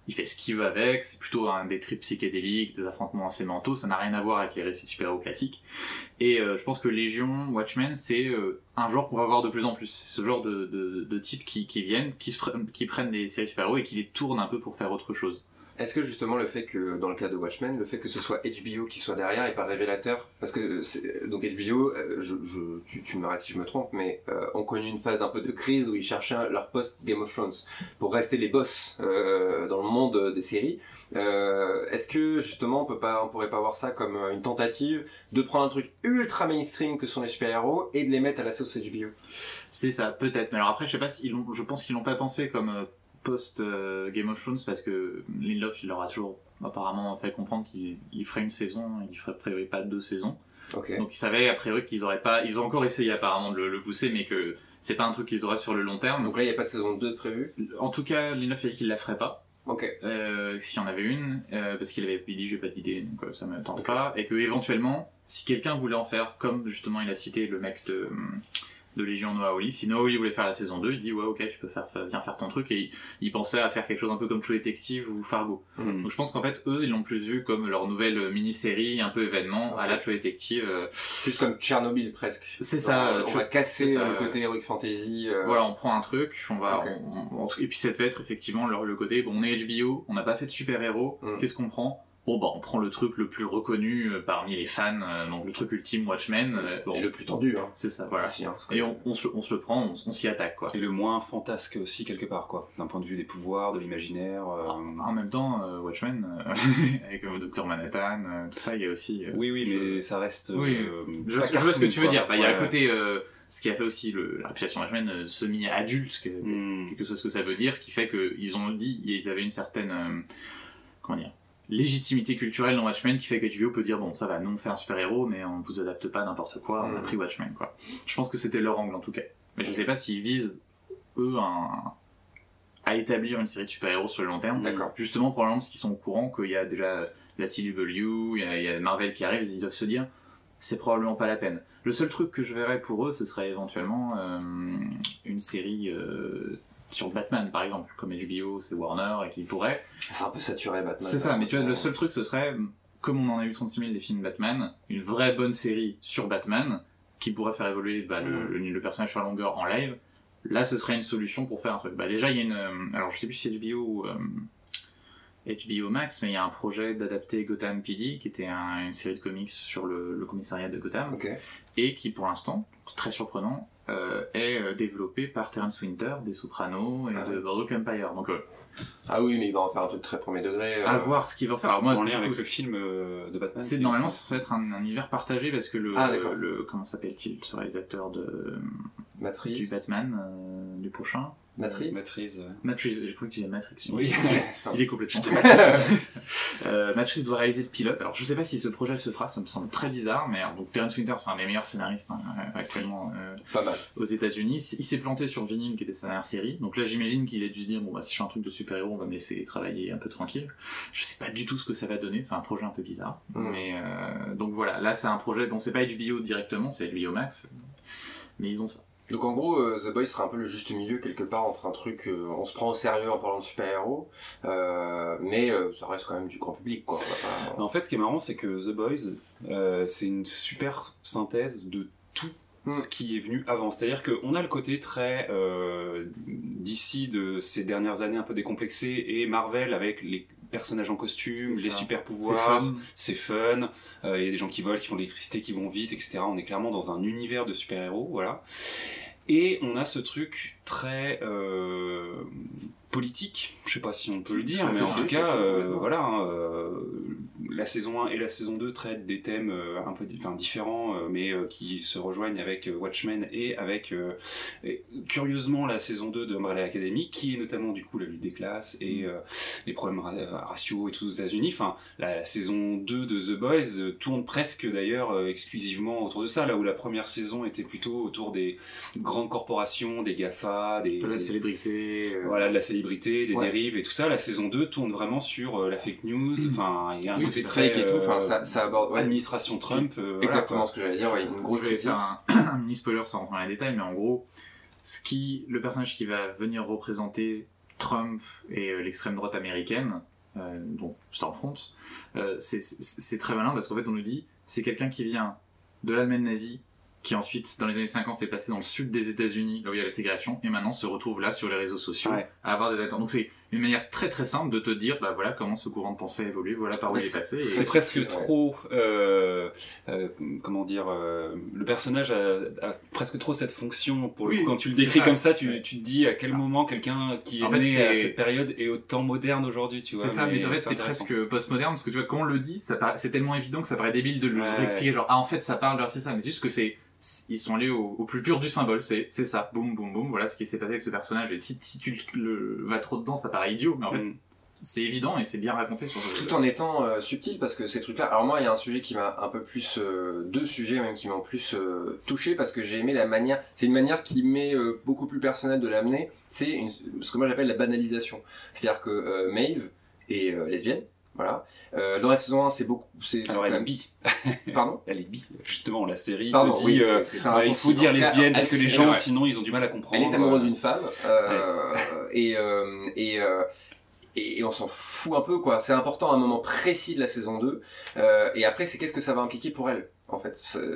il fait ce qu'il veut avec, c'est plutôt des trips psychédéliques, des affrontements assez mentaux, ça n'a rien à voir avec les récits super-héros classiques. Et euh, je pense que Légion, Watchmen, c'est euh, un genre qu'on va voir de plus en plus. Ce genre de, de, de types qui, qui viennent, qui, qui prennent des séries super-héros et qui les tournent un peu pour faire autre chose. Est-ce que justement le fait que, dans le cas de Watchmen, le fait que ce soit HBO qui soit derrière est pas révélateur? Parce que donc HBO, euh, je, je, tu, tu m'arrêtes si je me trompe, mais euh, ont connu une phase un peu de crise où ils cherchaient leur poste Game of Thrones pour rester les boss euh, dans le monde des séries. Euh, Est-ce que justement on peut pourrait pas voir ça comme une tentative de prendre un truc ultra mainstream que sont les super-héros et de les mettre à la sauce HBO C'est ça, peut-être. Mais alors après, je sais pas l'ont, je pense qu'ils l'ont pas pensé comme post euh, Game of Thrones parce que Lindelof, il leur a toujours apparemment fait comprendre qu'il il ferait une saison, il ferait a priori pas deux saisons. Donc ils savaient a priori qu'ils auraient pas, ils ont encore essayé apparemment de le, le pousser, mais que c'est pas un truc qu'ils auraient sur le long terme. Donc là il n'y a pas de saison 2 de prévu en tout cas, Lindelof a dit qu'il la ferait pas. Ok. euh, s'il y en avait une, euh, parce qu'il avait dit j'ai pas d'idée, donc euh, ça me tente pas, et que éventuellement, si quelqu'un voulait en faire, comme justement il a cité le mec de, de Légion Hawley, si Hawley voulait faire la saison 2, il dit ouais ok tu peux faire, viens faire ton truc, et il, il pensait à faire quelque chose un peu comme True Detective ou Fargo. Mhm. Donc je pense qu'en fait eux ils l'ont plus vu comme leur nouvelle mini-série, un peu événement, à la True Detective. euh, Plus comme Tchernobyl presque. c'est ça, euh, on va casser ça, le euh, côté heroic fantasy. euh, Voilà, on prend un truc, on va, on- on- et puis ça va être effectivement le, le côté, bon, on est HBO, on n'a pas fait de super-héros, Mm. qu'est-ce qu'on prend? Bon, bah, on prend le truc le plus reconnu euh, parmi les fans, euh, donc le truc ultime Watchmen, euh, bon, Et le plus tendu, hein. c'est ça, voilà. aussi, hein, que- Et on, on se, on se le prend, on, on s'y attaque, quoi. Et le moins fantasque aussi, quelque part, quoi. D'un point de vue des pouvoirs, de l'imaginaire. euh, En même temps, euh, Watchmen, euh, avec euh, Dr Manhattan, euh, tout ça, il y a aussi... euh, Oui, oui, mais ça reste. Oui. euh, Je, vois ce que tu veux quoi. dire. Bah, Il y a un côté, euh, ce qui a fait aussi le- la réputation de Watchmen euh, semi-adulte, que, Hmm. quelque chose que ça veut dire, qui fait qu'ils ont dit, ils avaient une certaine, euh, comment dire, légitimité culturelle dans Watchmen qui fait que HBO peut dire bon ça va, nous on fait un super héros mais on vous adapte pas n'importe quoi, on a Mm. pris Watchmen quoi. Je pense que c'était leur angle en tout cas. Mais je sais pas s'ils visent eux un- à établir une série de super héros sur le long terme. D'accord. Justement probablement parce qu'ils sont au courant qu'il y a déjà la CW, il y a, il y a Marvel qui arrive, ils doivent se dire c'est probablement pas la peine. Le seul truc que je verrais pour eux, ce serait éventuellement euh, une série euh, sur Batman, par exemple, comme HBO, c'est Warner, et qui pourrait. C'est un peu saturé, Batman. C'est ça, mais tu vois, le seul truc, ce serait, comme on en a eu 36 000 des films Batman, une vraie bonne série sur Batman, qui pourrait faire évoluer bah, le, Mm. le- le personnage sur la longueur en live. Là, ce serait une solution pour faire un truc. Bah, déjà, il y a une. euh, alors, je sais plus si HBO ou. euh, HBO Max, mais il y a un projet d'adapter Gotham PD, qui était un- une série de comics sur le, le commissariat de Gotham, et qui pour l'instant, très surprenant, euh, est euh, développé par Terence Winter, des Sopranos et Ah de ouais. Boardwalk Empire. Donc, euh, Ah oui, mais il va en faire un truc très premier degré. euh, à voir ce qu'il va faire. Alors, moi, en du lien coup, avec le film euh, de Batman. c'est normalement censé être un, un univers partagé parce que le, Ah, le comment s'appelle-t-il ce réalisateur de du Matrix. Batman euh, du prochain? Matrix. Matrice. Matrix j'ai cru que tu disais Matrix. Oui. il est complètement euh, Matrix doit réaliser le pilote. Alors je sais pas si ce projet se fera ça me semble très bizarre mais alors, donc Terence Winter c'est un des meilleurs scénaristes hein, actuellement euh, Pas mal. aux États-Unis. Il s'est planté sur Vinyl qui était sa dernière série. Donc là j'imagine qu'il a dû se dire bon bah si je fais un truc de super-héros on va me laisser travailler un peu tranquille. Je sais pas du tout ce que ça va donner. C'est un projet un peu bizarre. Mm. mais euh, donc voilà. Là c'est un projet. Bon c'est pas HBO directement c'est HBO Max. Mais ils ont ça Donc en gros, euh, The Boys sera un peu le juste milieu quelque part entre un truc, euh, on se prend au sérieux en parlant de super-héros, euh, mais euh, ça reste quand même du grand public, quoi. Pas- En fait, ce qui est marrant, c'est que The Boys, c'est une super synthèse de tout Hmm. ce qui est venu avant. C'est-à-dire qu'on a le côté très euh, d'ici de ces dernières années un peu décomplexé et Marvel avec les personnages en costume, les super pouvoirs, c'est fun, euh, il y a des gens qui volent, qui font de l'électricité, qui vont vite, etc. On est clairement dans un univers de super-héros, voilà. Et on a ce truc très euh, politique, je sais pas si on peut le dire, mais en tout cas, euh, voilà, hein, la saison 1 et la saison 2 traitent des thèmes euh, un peu différents, euh, mais euh, qui se rejoignent avec Watchmen et avec, et, curieusement, la saison 2 de Umbrella Academy, qui est notamment du coup la lutte des classes et euh, les problèmes ra- raciaux et tout aux États-Unis. Enfin, la, la saison 2 de The Boys tourne presque d'ailleurs exclusivement autour de ça, là où la première saison était plutôt autour des grandes corporations, des GAFA, des, De la des- célébrité. euh, voilà, de la célébrité, des Ouais. dérives et tout ça. La saison 2 tourne vraiment sur euh, la fake news, enfin, il y a un Oui, côté Fake et tout, enfin, ça, ça aborde. ouais, administration Trump. euh, voilà, exactement quoi. ce que j'allais dire, ouais, une grosse je vais faire un, un mini spoiler sans rentrer dans les détails, mais en gros, ce qui, le personnage qui va venir représenter Trump et euh, l'extrême droite américaine, euh, donc Stormfront, euh, c'est- très malin parce qu'en fait on nous dit c'est quelqu'un qui vient de l'Allemagne nazie, qui ensuite dans les années 50 s'est placé dans le sud des États-Unis, là où il y a la ségrégation, et maintenant se retrouve là sur les réseaux sociaux Ouais. à avoir des attentes. Donc c'est une manière très très simple de te dire bah voilà comment ce courant de pensée a évolué, voilà par où il est passé. et- C'est presque Ouais. trop, euh, euh, comment dire, euh, le personnage a, a presque trop cette fonction. Pour le Oui, coup, quand tu le décris ça. comme ça, tu, te dis à quel moment quelqu'un qui est En fait, né à cette période est autant moderne aujourd'hui, tu vois. C'est ça, mais, en fait c'est presque postmoderne parce que tu vois quand on le dit, c'est tellement évident que ça paraît débile de le Ouais. genre ah en fait ça parle de c'est ça, mais c'est juste que c'est ils sont allés au, au plus pur du symbole, c'est c'est ça, boum boum boum, voilà ce qui s'est passé avec ce personnage. Et si, si tu le, vas trop dedans, ça paraît idiot, mais en fait Mm. c'est évident et c'est bien raconté sur ce Tout en étant euh, subtil parce que ces trucs-là. Alors moi, il y a un sujet qui m'a un peu plus, euh, deux sujets même qui m'ont plus euh, touché parce que j'ai aimé la manière. C'est une manière qui m'est beaucoup plus personnelle de l'amener. C'est ce que moi j'appelle la banalisation. C'est-à-dire que Maeve est lesbienne. Voilà. Euh, dans la saison 1, c'est beaucoup. C'est Alors elle est bi. Pardon? Elle est bi. Justement, la série Pardon. te dit, oui, euh, c'est- c'est un ouais, il faut dire lesbienne parce que elle- les gens, ouais. sinon, ils ont du mal à comprendre. Elle est amoureuse euh, d'une femme euh, et, euh, et, euh, et, et on s'en fout un peu quoi. C'est important à un moment précis de la saison 2 euh, et après c'est qu'est-ce que ça va impliquer pour elle en fait.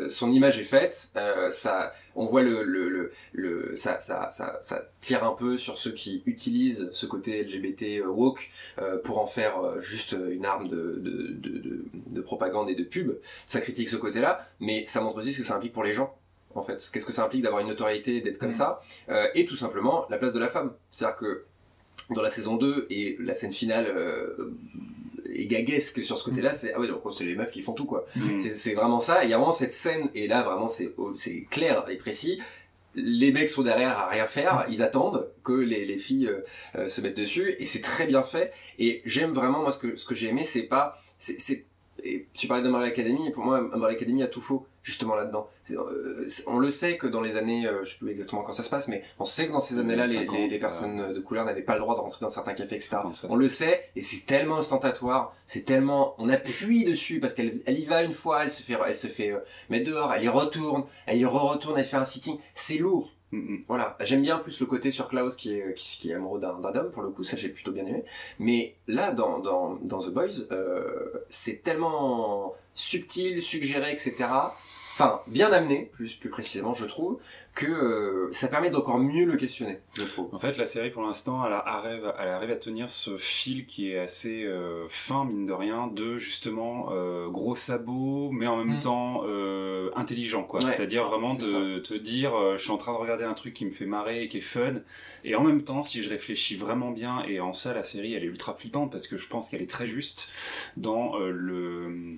Son image est faite, euh, ça, on voit le, le, le, le- ça, ça, ça, ça tire un peu sur ceux qui utilisent ce côté LGBT euh, woke euh, pour en faire euh, juste une arme de, de, de, de, de propagande et de pub. Ça critique ce côté-là, mais ça montre aussi ce que ça implique pour les gens en fait. Qu'est-ce que ça implique d'avoir une notoriété, d'être comme Mm. ça euh, et tout simplement la place de la femme. C'est-à-dire que dans la saison 2 et la scène finale euh, est gaguesque sur ce côté-là, c'est ah ouais donc c'est les meufs qui font tout quoi. mm. C'est- vraiment ça. Il y a vraiment cette scène et là vraiment c'est oh, c'est clair et précis. Les mecs sont derrière à rien faire, ils attendent que les, les filles euh, euh, se mettent dessus et c'est très bien fait. Et j'aime vraiment moi ce que ce que j'ai aimé c'est pas c'est c'est- et tu parlais d'Umbrella Academy et pour moi Umbrella Academy a tout faux justement là-dedans. Euh, on le sait que dans les années, euh, je sais plus exactement quand ça se passe, mais on sait que dans ces années-là, années les, 50, les- les euh, personnes de couleur n'avaient pas le droit de rentrer dans certains cafés, etc. 50, On le sait, et c'est tellement ostentatoire, c'est tellement, on appuie dessus parce qu'elle elle y va une fois, elle se fait, elle se fait euh, mettre dehors, elle y retourne, elle y re-retourne, elle fait un sitting, c'est lourd. Mm. Voilà, j'aime bien plus le côté sur Klaus qui est, qui, qui est amoureux d'un d'un homme, pour le coup, ça j'ai plutôt bien aimé. Mais là, dans, dans, dans The Boys, c'est tellement subtil, suggéré, etc. Enfin, bien amené, plus, plus précisément, je trouve, que euh, ça permet d'encore mieux le questionner, je trouve. En fait, la série, pour l'instant, elle arrive, elle arrive à tenir ce fil qui est assez euh, fin, mine de rien, de justement euh, gros sabots, mais en même Mm. temps euh, intelligent, quoi. Ouais, C'est-à-dire vraiment de te dire, euh, je suis en train de regarder un truc qui me fait marrer et qui est fun, et en même temps, si je réfléchis vraiment bien, et en ça, la série, elle est ultra flippante parce que je pense qu'elle est très juste dans euh, le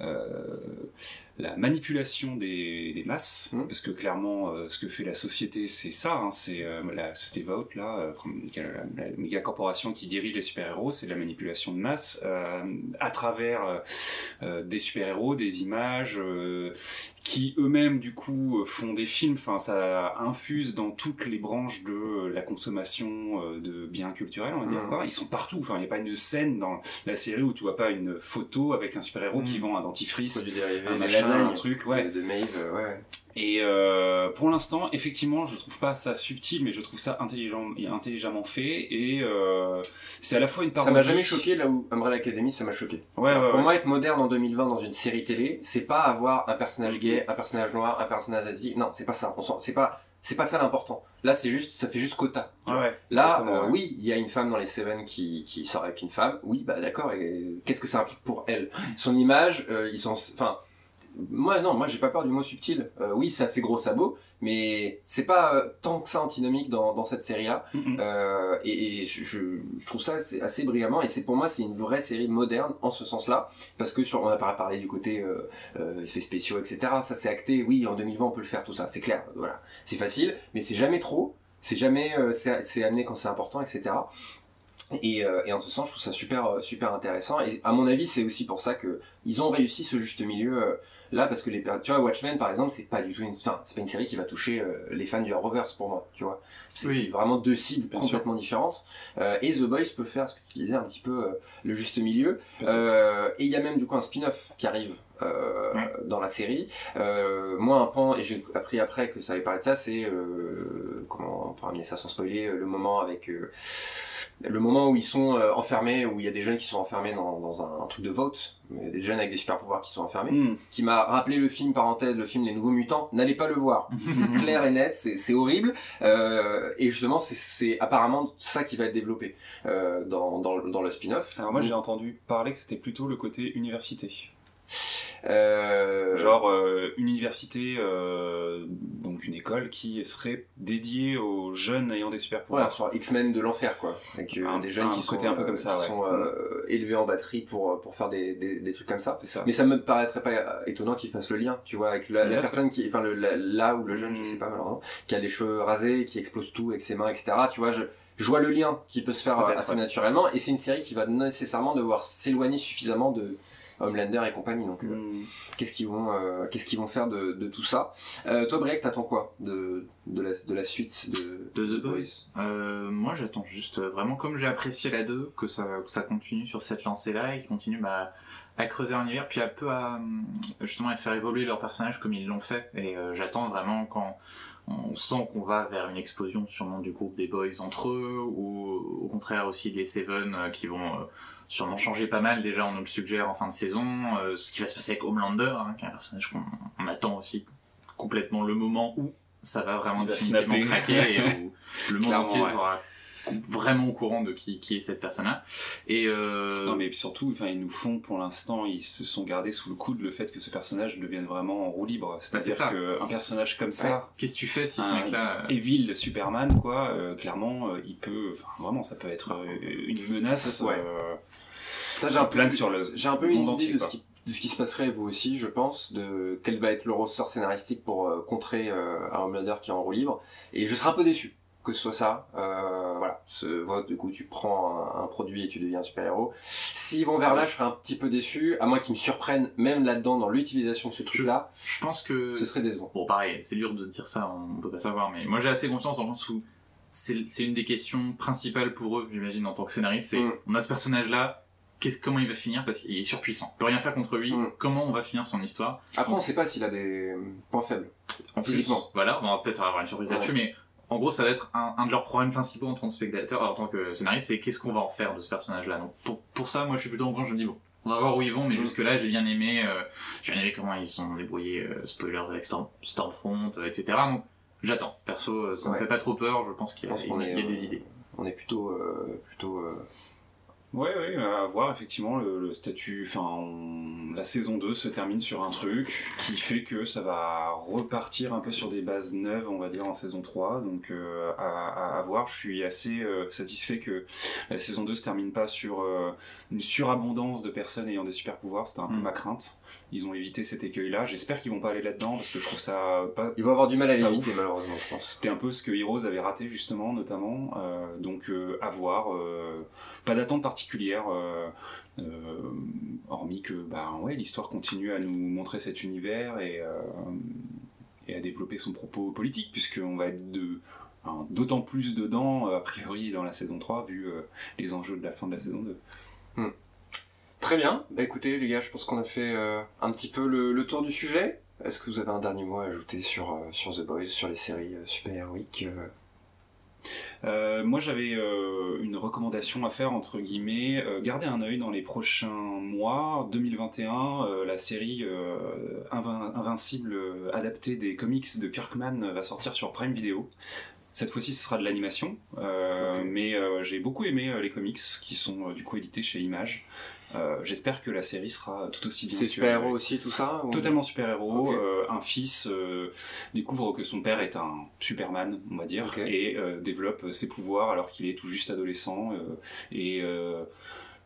euh, la manipulation des, des masses, Mhm. parce que clairement, euh, ce que fait la société, c'est ça, hein, c'est euh, la société Vault, là, euh, la, la méga corporation qui dirige les super-héros, c'est de la manipulation de masse à travers des super-héros, des images, qui eux-mêmes, du coup, font des films, enfin, ça infuse dans toutes les branches de la consommation de biens culturels, on va dire, Mhm. quoi. Ils sont partout, enfin, il n'y a pas une scène dans la série où tu vois pas une photo avec un super-héros qui Mhm. vend un dentifrice un machin, un truc, ouais. de, Maeve, euh, ouais. Et euh, pour l'instant, effectivement, je trouve pas ça subtil, mais je trouve ça intelligent, intelligemment fait. Et euh, c'est à la fois une Ça parodie. m'a jamais choqué là où Umbrella Academy, ça m'a choqué. Ouais, Alors, ouais, pour ouais. moi, être moderne en 2020 dans une série télé, c'est pas avoir un personnage gay, un personnage noir, un personnage asiatique. Non, c'est pas ça. On c'est pas, c'est pas ça l'important. Là, c'est juste, ça fait juste quota. Ouais. Là, euh, oui, il y a une femme dans les Seven qui, qui sort avec une femme. Oui, bah d'accord. Et qu'est-ce que ça implique pour elle? Son image, euh, ils sont, enfin, moi non, moi j'ai pas peur du mot subtil. Euh, oui, ça fait gros sabot, mais c'est pas euh, tant que ça antinomique dans, dans cette série-là. Euh, et et je, je- je trouve ça assez brillamment et c'est pour moi c'est une vraie série moderne en ce sens-là parce que sur on a parlé du côté effets spéciaux etc ça c'est acté oui en 2020 on peut le faire tout ça c'est clair voilà c'est facile mais c'est jamais trop c'est jamais euh, c'est amené quand c'est important etc et, euh, et en ce sens, je trouve ça super, euh, super intéressant. Et à mon avis, c'est aussi pour ça que ils ont réussi ce juste milieu euh, là, parce que les, tu vois, Watchmen, par exemple, c'est pas du tout une, enfin, c'est pas une série qui va toucher euh, les fans du Arrowverse pour moi, tu vois. C'est Oui. vraiment deux cibles Bien complètement différentes. Euh, et The Boys peut faire ce que tu disais un petit peu euh, le juste milieu. Euh, et il y a même du coup un spin-off qui arrive. Euh, Ouais. dans la série. Euh, moi, un pan, et j'ai appris après que ça allait parler de ça, c'est euh, comment on peut ramener ça sans spoiler, le moment avec le moment où ils sont enfermés, où il y a des jeunes qui sont enfermés dans, dans un, un truc de vote, des jeunes avec des super pouvoirs qui sont enfermés, Mhm. qui m'a rappelé le film parenthèse, le film Les Nouveaux Mutants. N'allez pas le voir, c'est clair et net, c'est horrible. Et justement, c'est- apparemment ça qui va être développé dans, dans le spin-off. Alors moi j'ai entendu parler que c'était plutôt le côté université. Euh, Genre euh, une université, euh, donc une école qui serait dédiée aux jeunes ayant des super Voilà, pouvoirs. sur X-Men de l'enfer, quoi. Avec euh, Un- des jeunes un qui côté sont, un peu comme ça, qui ouais. sont élevés en batterie pour, pour faire des, des, des trucs comme ça. Ça. Mais ça me paraîtrait pas étonnant qu'ils fassent le lien, tu vois, avec la, personne qui, enfin, le, la- là où le jeune, je Mm. sais pas malheureusement, qui a les cheveux rasés, qui explose tout avec ses mains, etc. Tu vois, je, je vois le lien qui peut se faire assez naturellement, et c'est une série qui va nécessairement devoir s'éloigner suffisamment de Homelander et compagnie. Donc, euh, Mhm. qu'est-ce qu'ils vont, euh, qu'est-ce qu'ils vont faire de, de tout ça? Euh, Toi, Briac, t'attends quoi de, de, la, de la suite de, De The Boys? Euh, moi, j'attends juste euh, vraiment comme j'ai apprécié la 2, que ça, que ça continue sur cette lancée-là et qu'ils continuent bah, à creuser l'univers, puis un peu à justement à faire évoluer leurs personnages comme ils l'ont fait. Et euh, j'attends vraiment quand on sent qu'on va vers une explosion sûrement du groupe des Boys entre eux, ou au contraire aussi des Seven euh, qui vont euh, sûrement changer pas mal. Déjà, on nous le suggère en fin de saison. euh, ce qui va se passer avec Homelander, hein, qui est un personnage qu'on on attend aussi complètement le moment où ça va vraiment définitivement snapper. craquer et où le monde entier ouais. sera vraiment au courant de qui, qui est cette personne-là. Et euh, Non mais surtout, enfin ils nous font pour l'instant, ils se sont gardés sous le coude le fait que ce personnage devienne vraiment en roue libre. C'est-à-dire ça. qu'un personnage comme ça, qu'est-ce que tu fais si ce Un- mec-là... euh, Evil Superman quoi, euh, clairement, euh, il peut, vraiment ça peut être une menace. Ouais. Euh, j'ai un peu, sur le j'ai un peu une idée de, ce qui, de ce qui se passerait vous aussi, je pense, de quel va être le ressort scénaristique pour euh, contrer euh, un Homelander qui est en roue libre. Et je serais un peu déçu que ce soit ça. Euh, voilà, ce vote, du coup, tu prends un, un produit et tu deviens un super-héros. S'ils vont vers là, je serais un petit peu déçu, à moins qu'ils me surprennent même là-dedans dans l'utilisation de ce truc-là, Je pense que... ce serait décevant. Bon, pareil, c'est dur de dire ça, on peut pas savoir, mais moi j'ai assez confiance dans le sens où c'est c'est une des questions principales pour eux, j'imagine, en tant que scénariste, c'est Mm. on a ce personnage-là, qu'est-ce, comment il va finir parce qu'il est surpuissant, on peut rien faire contre lui, Mm. comment on va finir son histoire? Après, on sait pas s'il a des points faibles. en plus, Physiquement. Voilà, on va peut-être avoir une surprise Ouais. là-dessus, mais en gros, ça va être un, un de leurs problèmes principaux en tant que spectateur, en tant que scénariste, c'est qu'est-ce qu'on va en faire de ce personnage-là. Donc pour, pour ça, moi je suis plutôt en je me dis bon. On va voir où ils vont, mais Mm. jusque-là, j'ai bien aimé, euh, j'ai bien aimé comment ils sont débrouillés, euh, spoiler avec Storm, Stormfront, euh, etc. Donc, j'attends. Perso, euh, ça Ouais. me fait pas trop peur, je pense qu'il y a, il y est, des euh, idées. On est plutôt, euh, plutôt. euh, Ouais, ouais, à voir effectivement le, le statut. Enfin, on- la saison 2 se termine sur un truc qui fait que ça va repartir un peu sur des bases neuves, on va dire, en saison 3. Donc, euh, à, à- à voir. Je suis assez euh, satisfait que la saison 2 se termine pas sur euh, une surabondance de personnes ayant des super pouvoirs. C'était un peu Mm. ma crainte. Ils ont évité cet écueil-là. J'espère qu'ils vont pas aller là-dedans parce que je trouve ça pas Ils vont avoir du mal à l'éviter, malheureusement, je pense. c'était un peu ce que Heroes avait raté justement, notamment. Donc à voir. pas d'attente particulière, euh, euh, hormis que bah, ouais, l'histoire continue à nous montrer cet univers et, euh, à développer son propos politique, puisqu'on va être de, d'autant plus dedans, a priori, dans la saison 3, vu les enjeux de la fin de la saison 2. Très bien. Bah écoutez, les gars, je pense qu'on a fait un petit peu le, tour du sujet. Est-ce que vous avez un dernier mot à ajouter sur, The Boys, sur les séries euh, super-héroïques euh moi, j'avais euh, une recommandation à faire, entre guillemets. Euh, gardez un œil dans les prochains mois. 2021, euh, la série Invin- Invincible adaptée des comics de Kirkman va sortir sur Prime Video. Cette fois-ci, ce sera de l'animation, euh, mais euh, j'ai beaucoup aimé euh, les comics qui sont du coup édités chez Image. Euh, J'espère que la série sera tout aussi bien. C'est super-héros aussi, tout ça ou- Totalement super-héros. Euh, un fils euh, découvre que son père est un Superman, on va dire, et développe ses pouvoirs alors qu'il est tout juste adolescent. et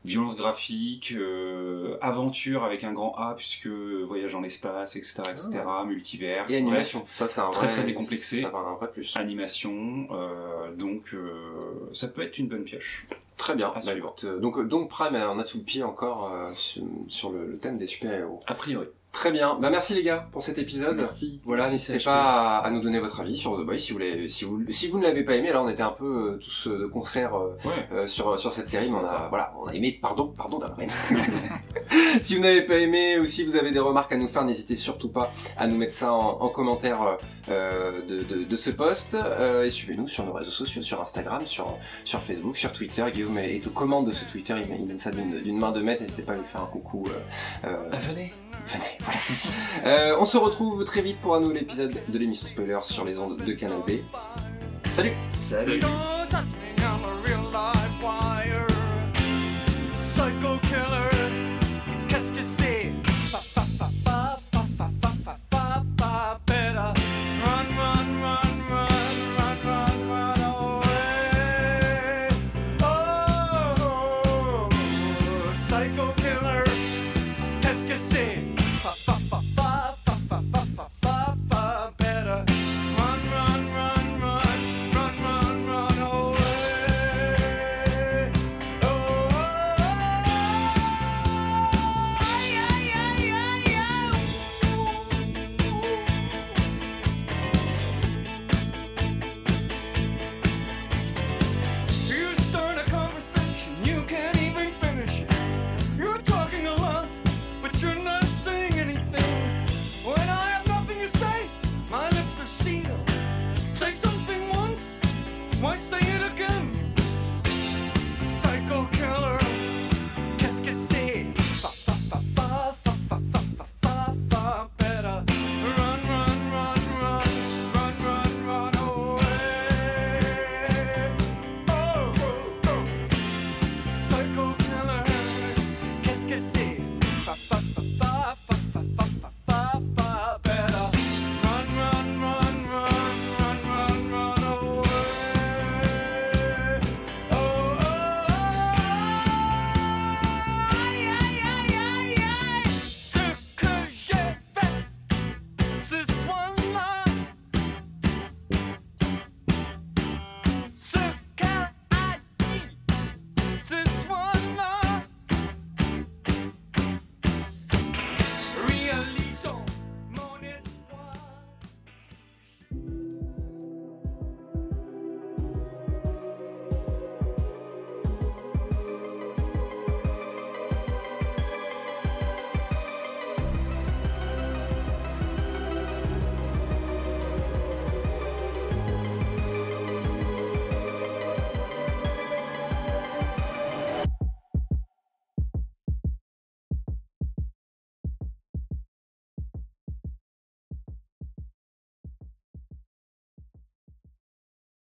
violence graphique, euh, aventure avec un grand A, puisque voyage dans l'espace, etc., etc., multivers. Et bref, animation. Ça, c'est un Très, vrai. très décomplexé. Ça un vrai plus. Animation, euh, donc euh, ça peut être une bonne pioche. Très bien. À Bah, suivre. écoute, euh, donc, donc Prime, on a sous le pied encore euh, sur, sur le, le thème des super-héros. A priori. Très bien. Bah, merci les gars pour cet épisode. Merci. Voilà, n'hésitez pas à, à nous donner votre avis sur The Boys si vous, l'avez- si vous, si vous ne l'avez pas aimé. Là, on était un peu euh, tous euh, de concert euh, Ouais. euh, sur, sur cette série, mais on a, voilà, on a aimé. Pardon, pardon d'avoir aimé. si vous n'avez pas aimé ou si vous avez des remarques à nous faire, n'hésitez surtout pas à nous mettre ça en, en commentaire de, de, de ce post. Et suivez-nous sur nos réseaux sociaux, sur Instagram, sur, sur Facebook, sur Twitter. Guillaume est, aux commandes de ce Twitter. Il, il mène ça d'une main de maître. N'hésitez pas à lui faire un coucou. euh, venez. Venez. Euh, on se retrouve très vite pour un nouvel épisode de l'émission Spoiler sur les ondes de Canal B. Salut Salut.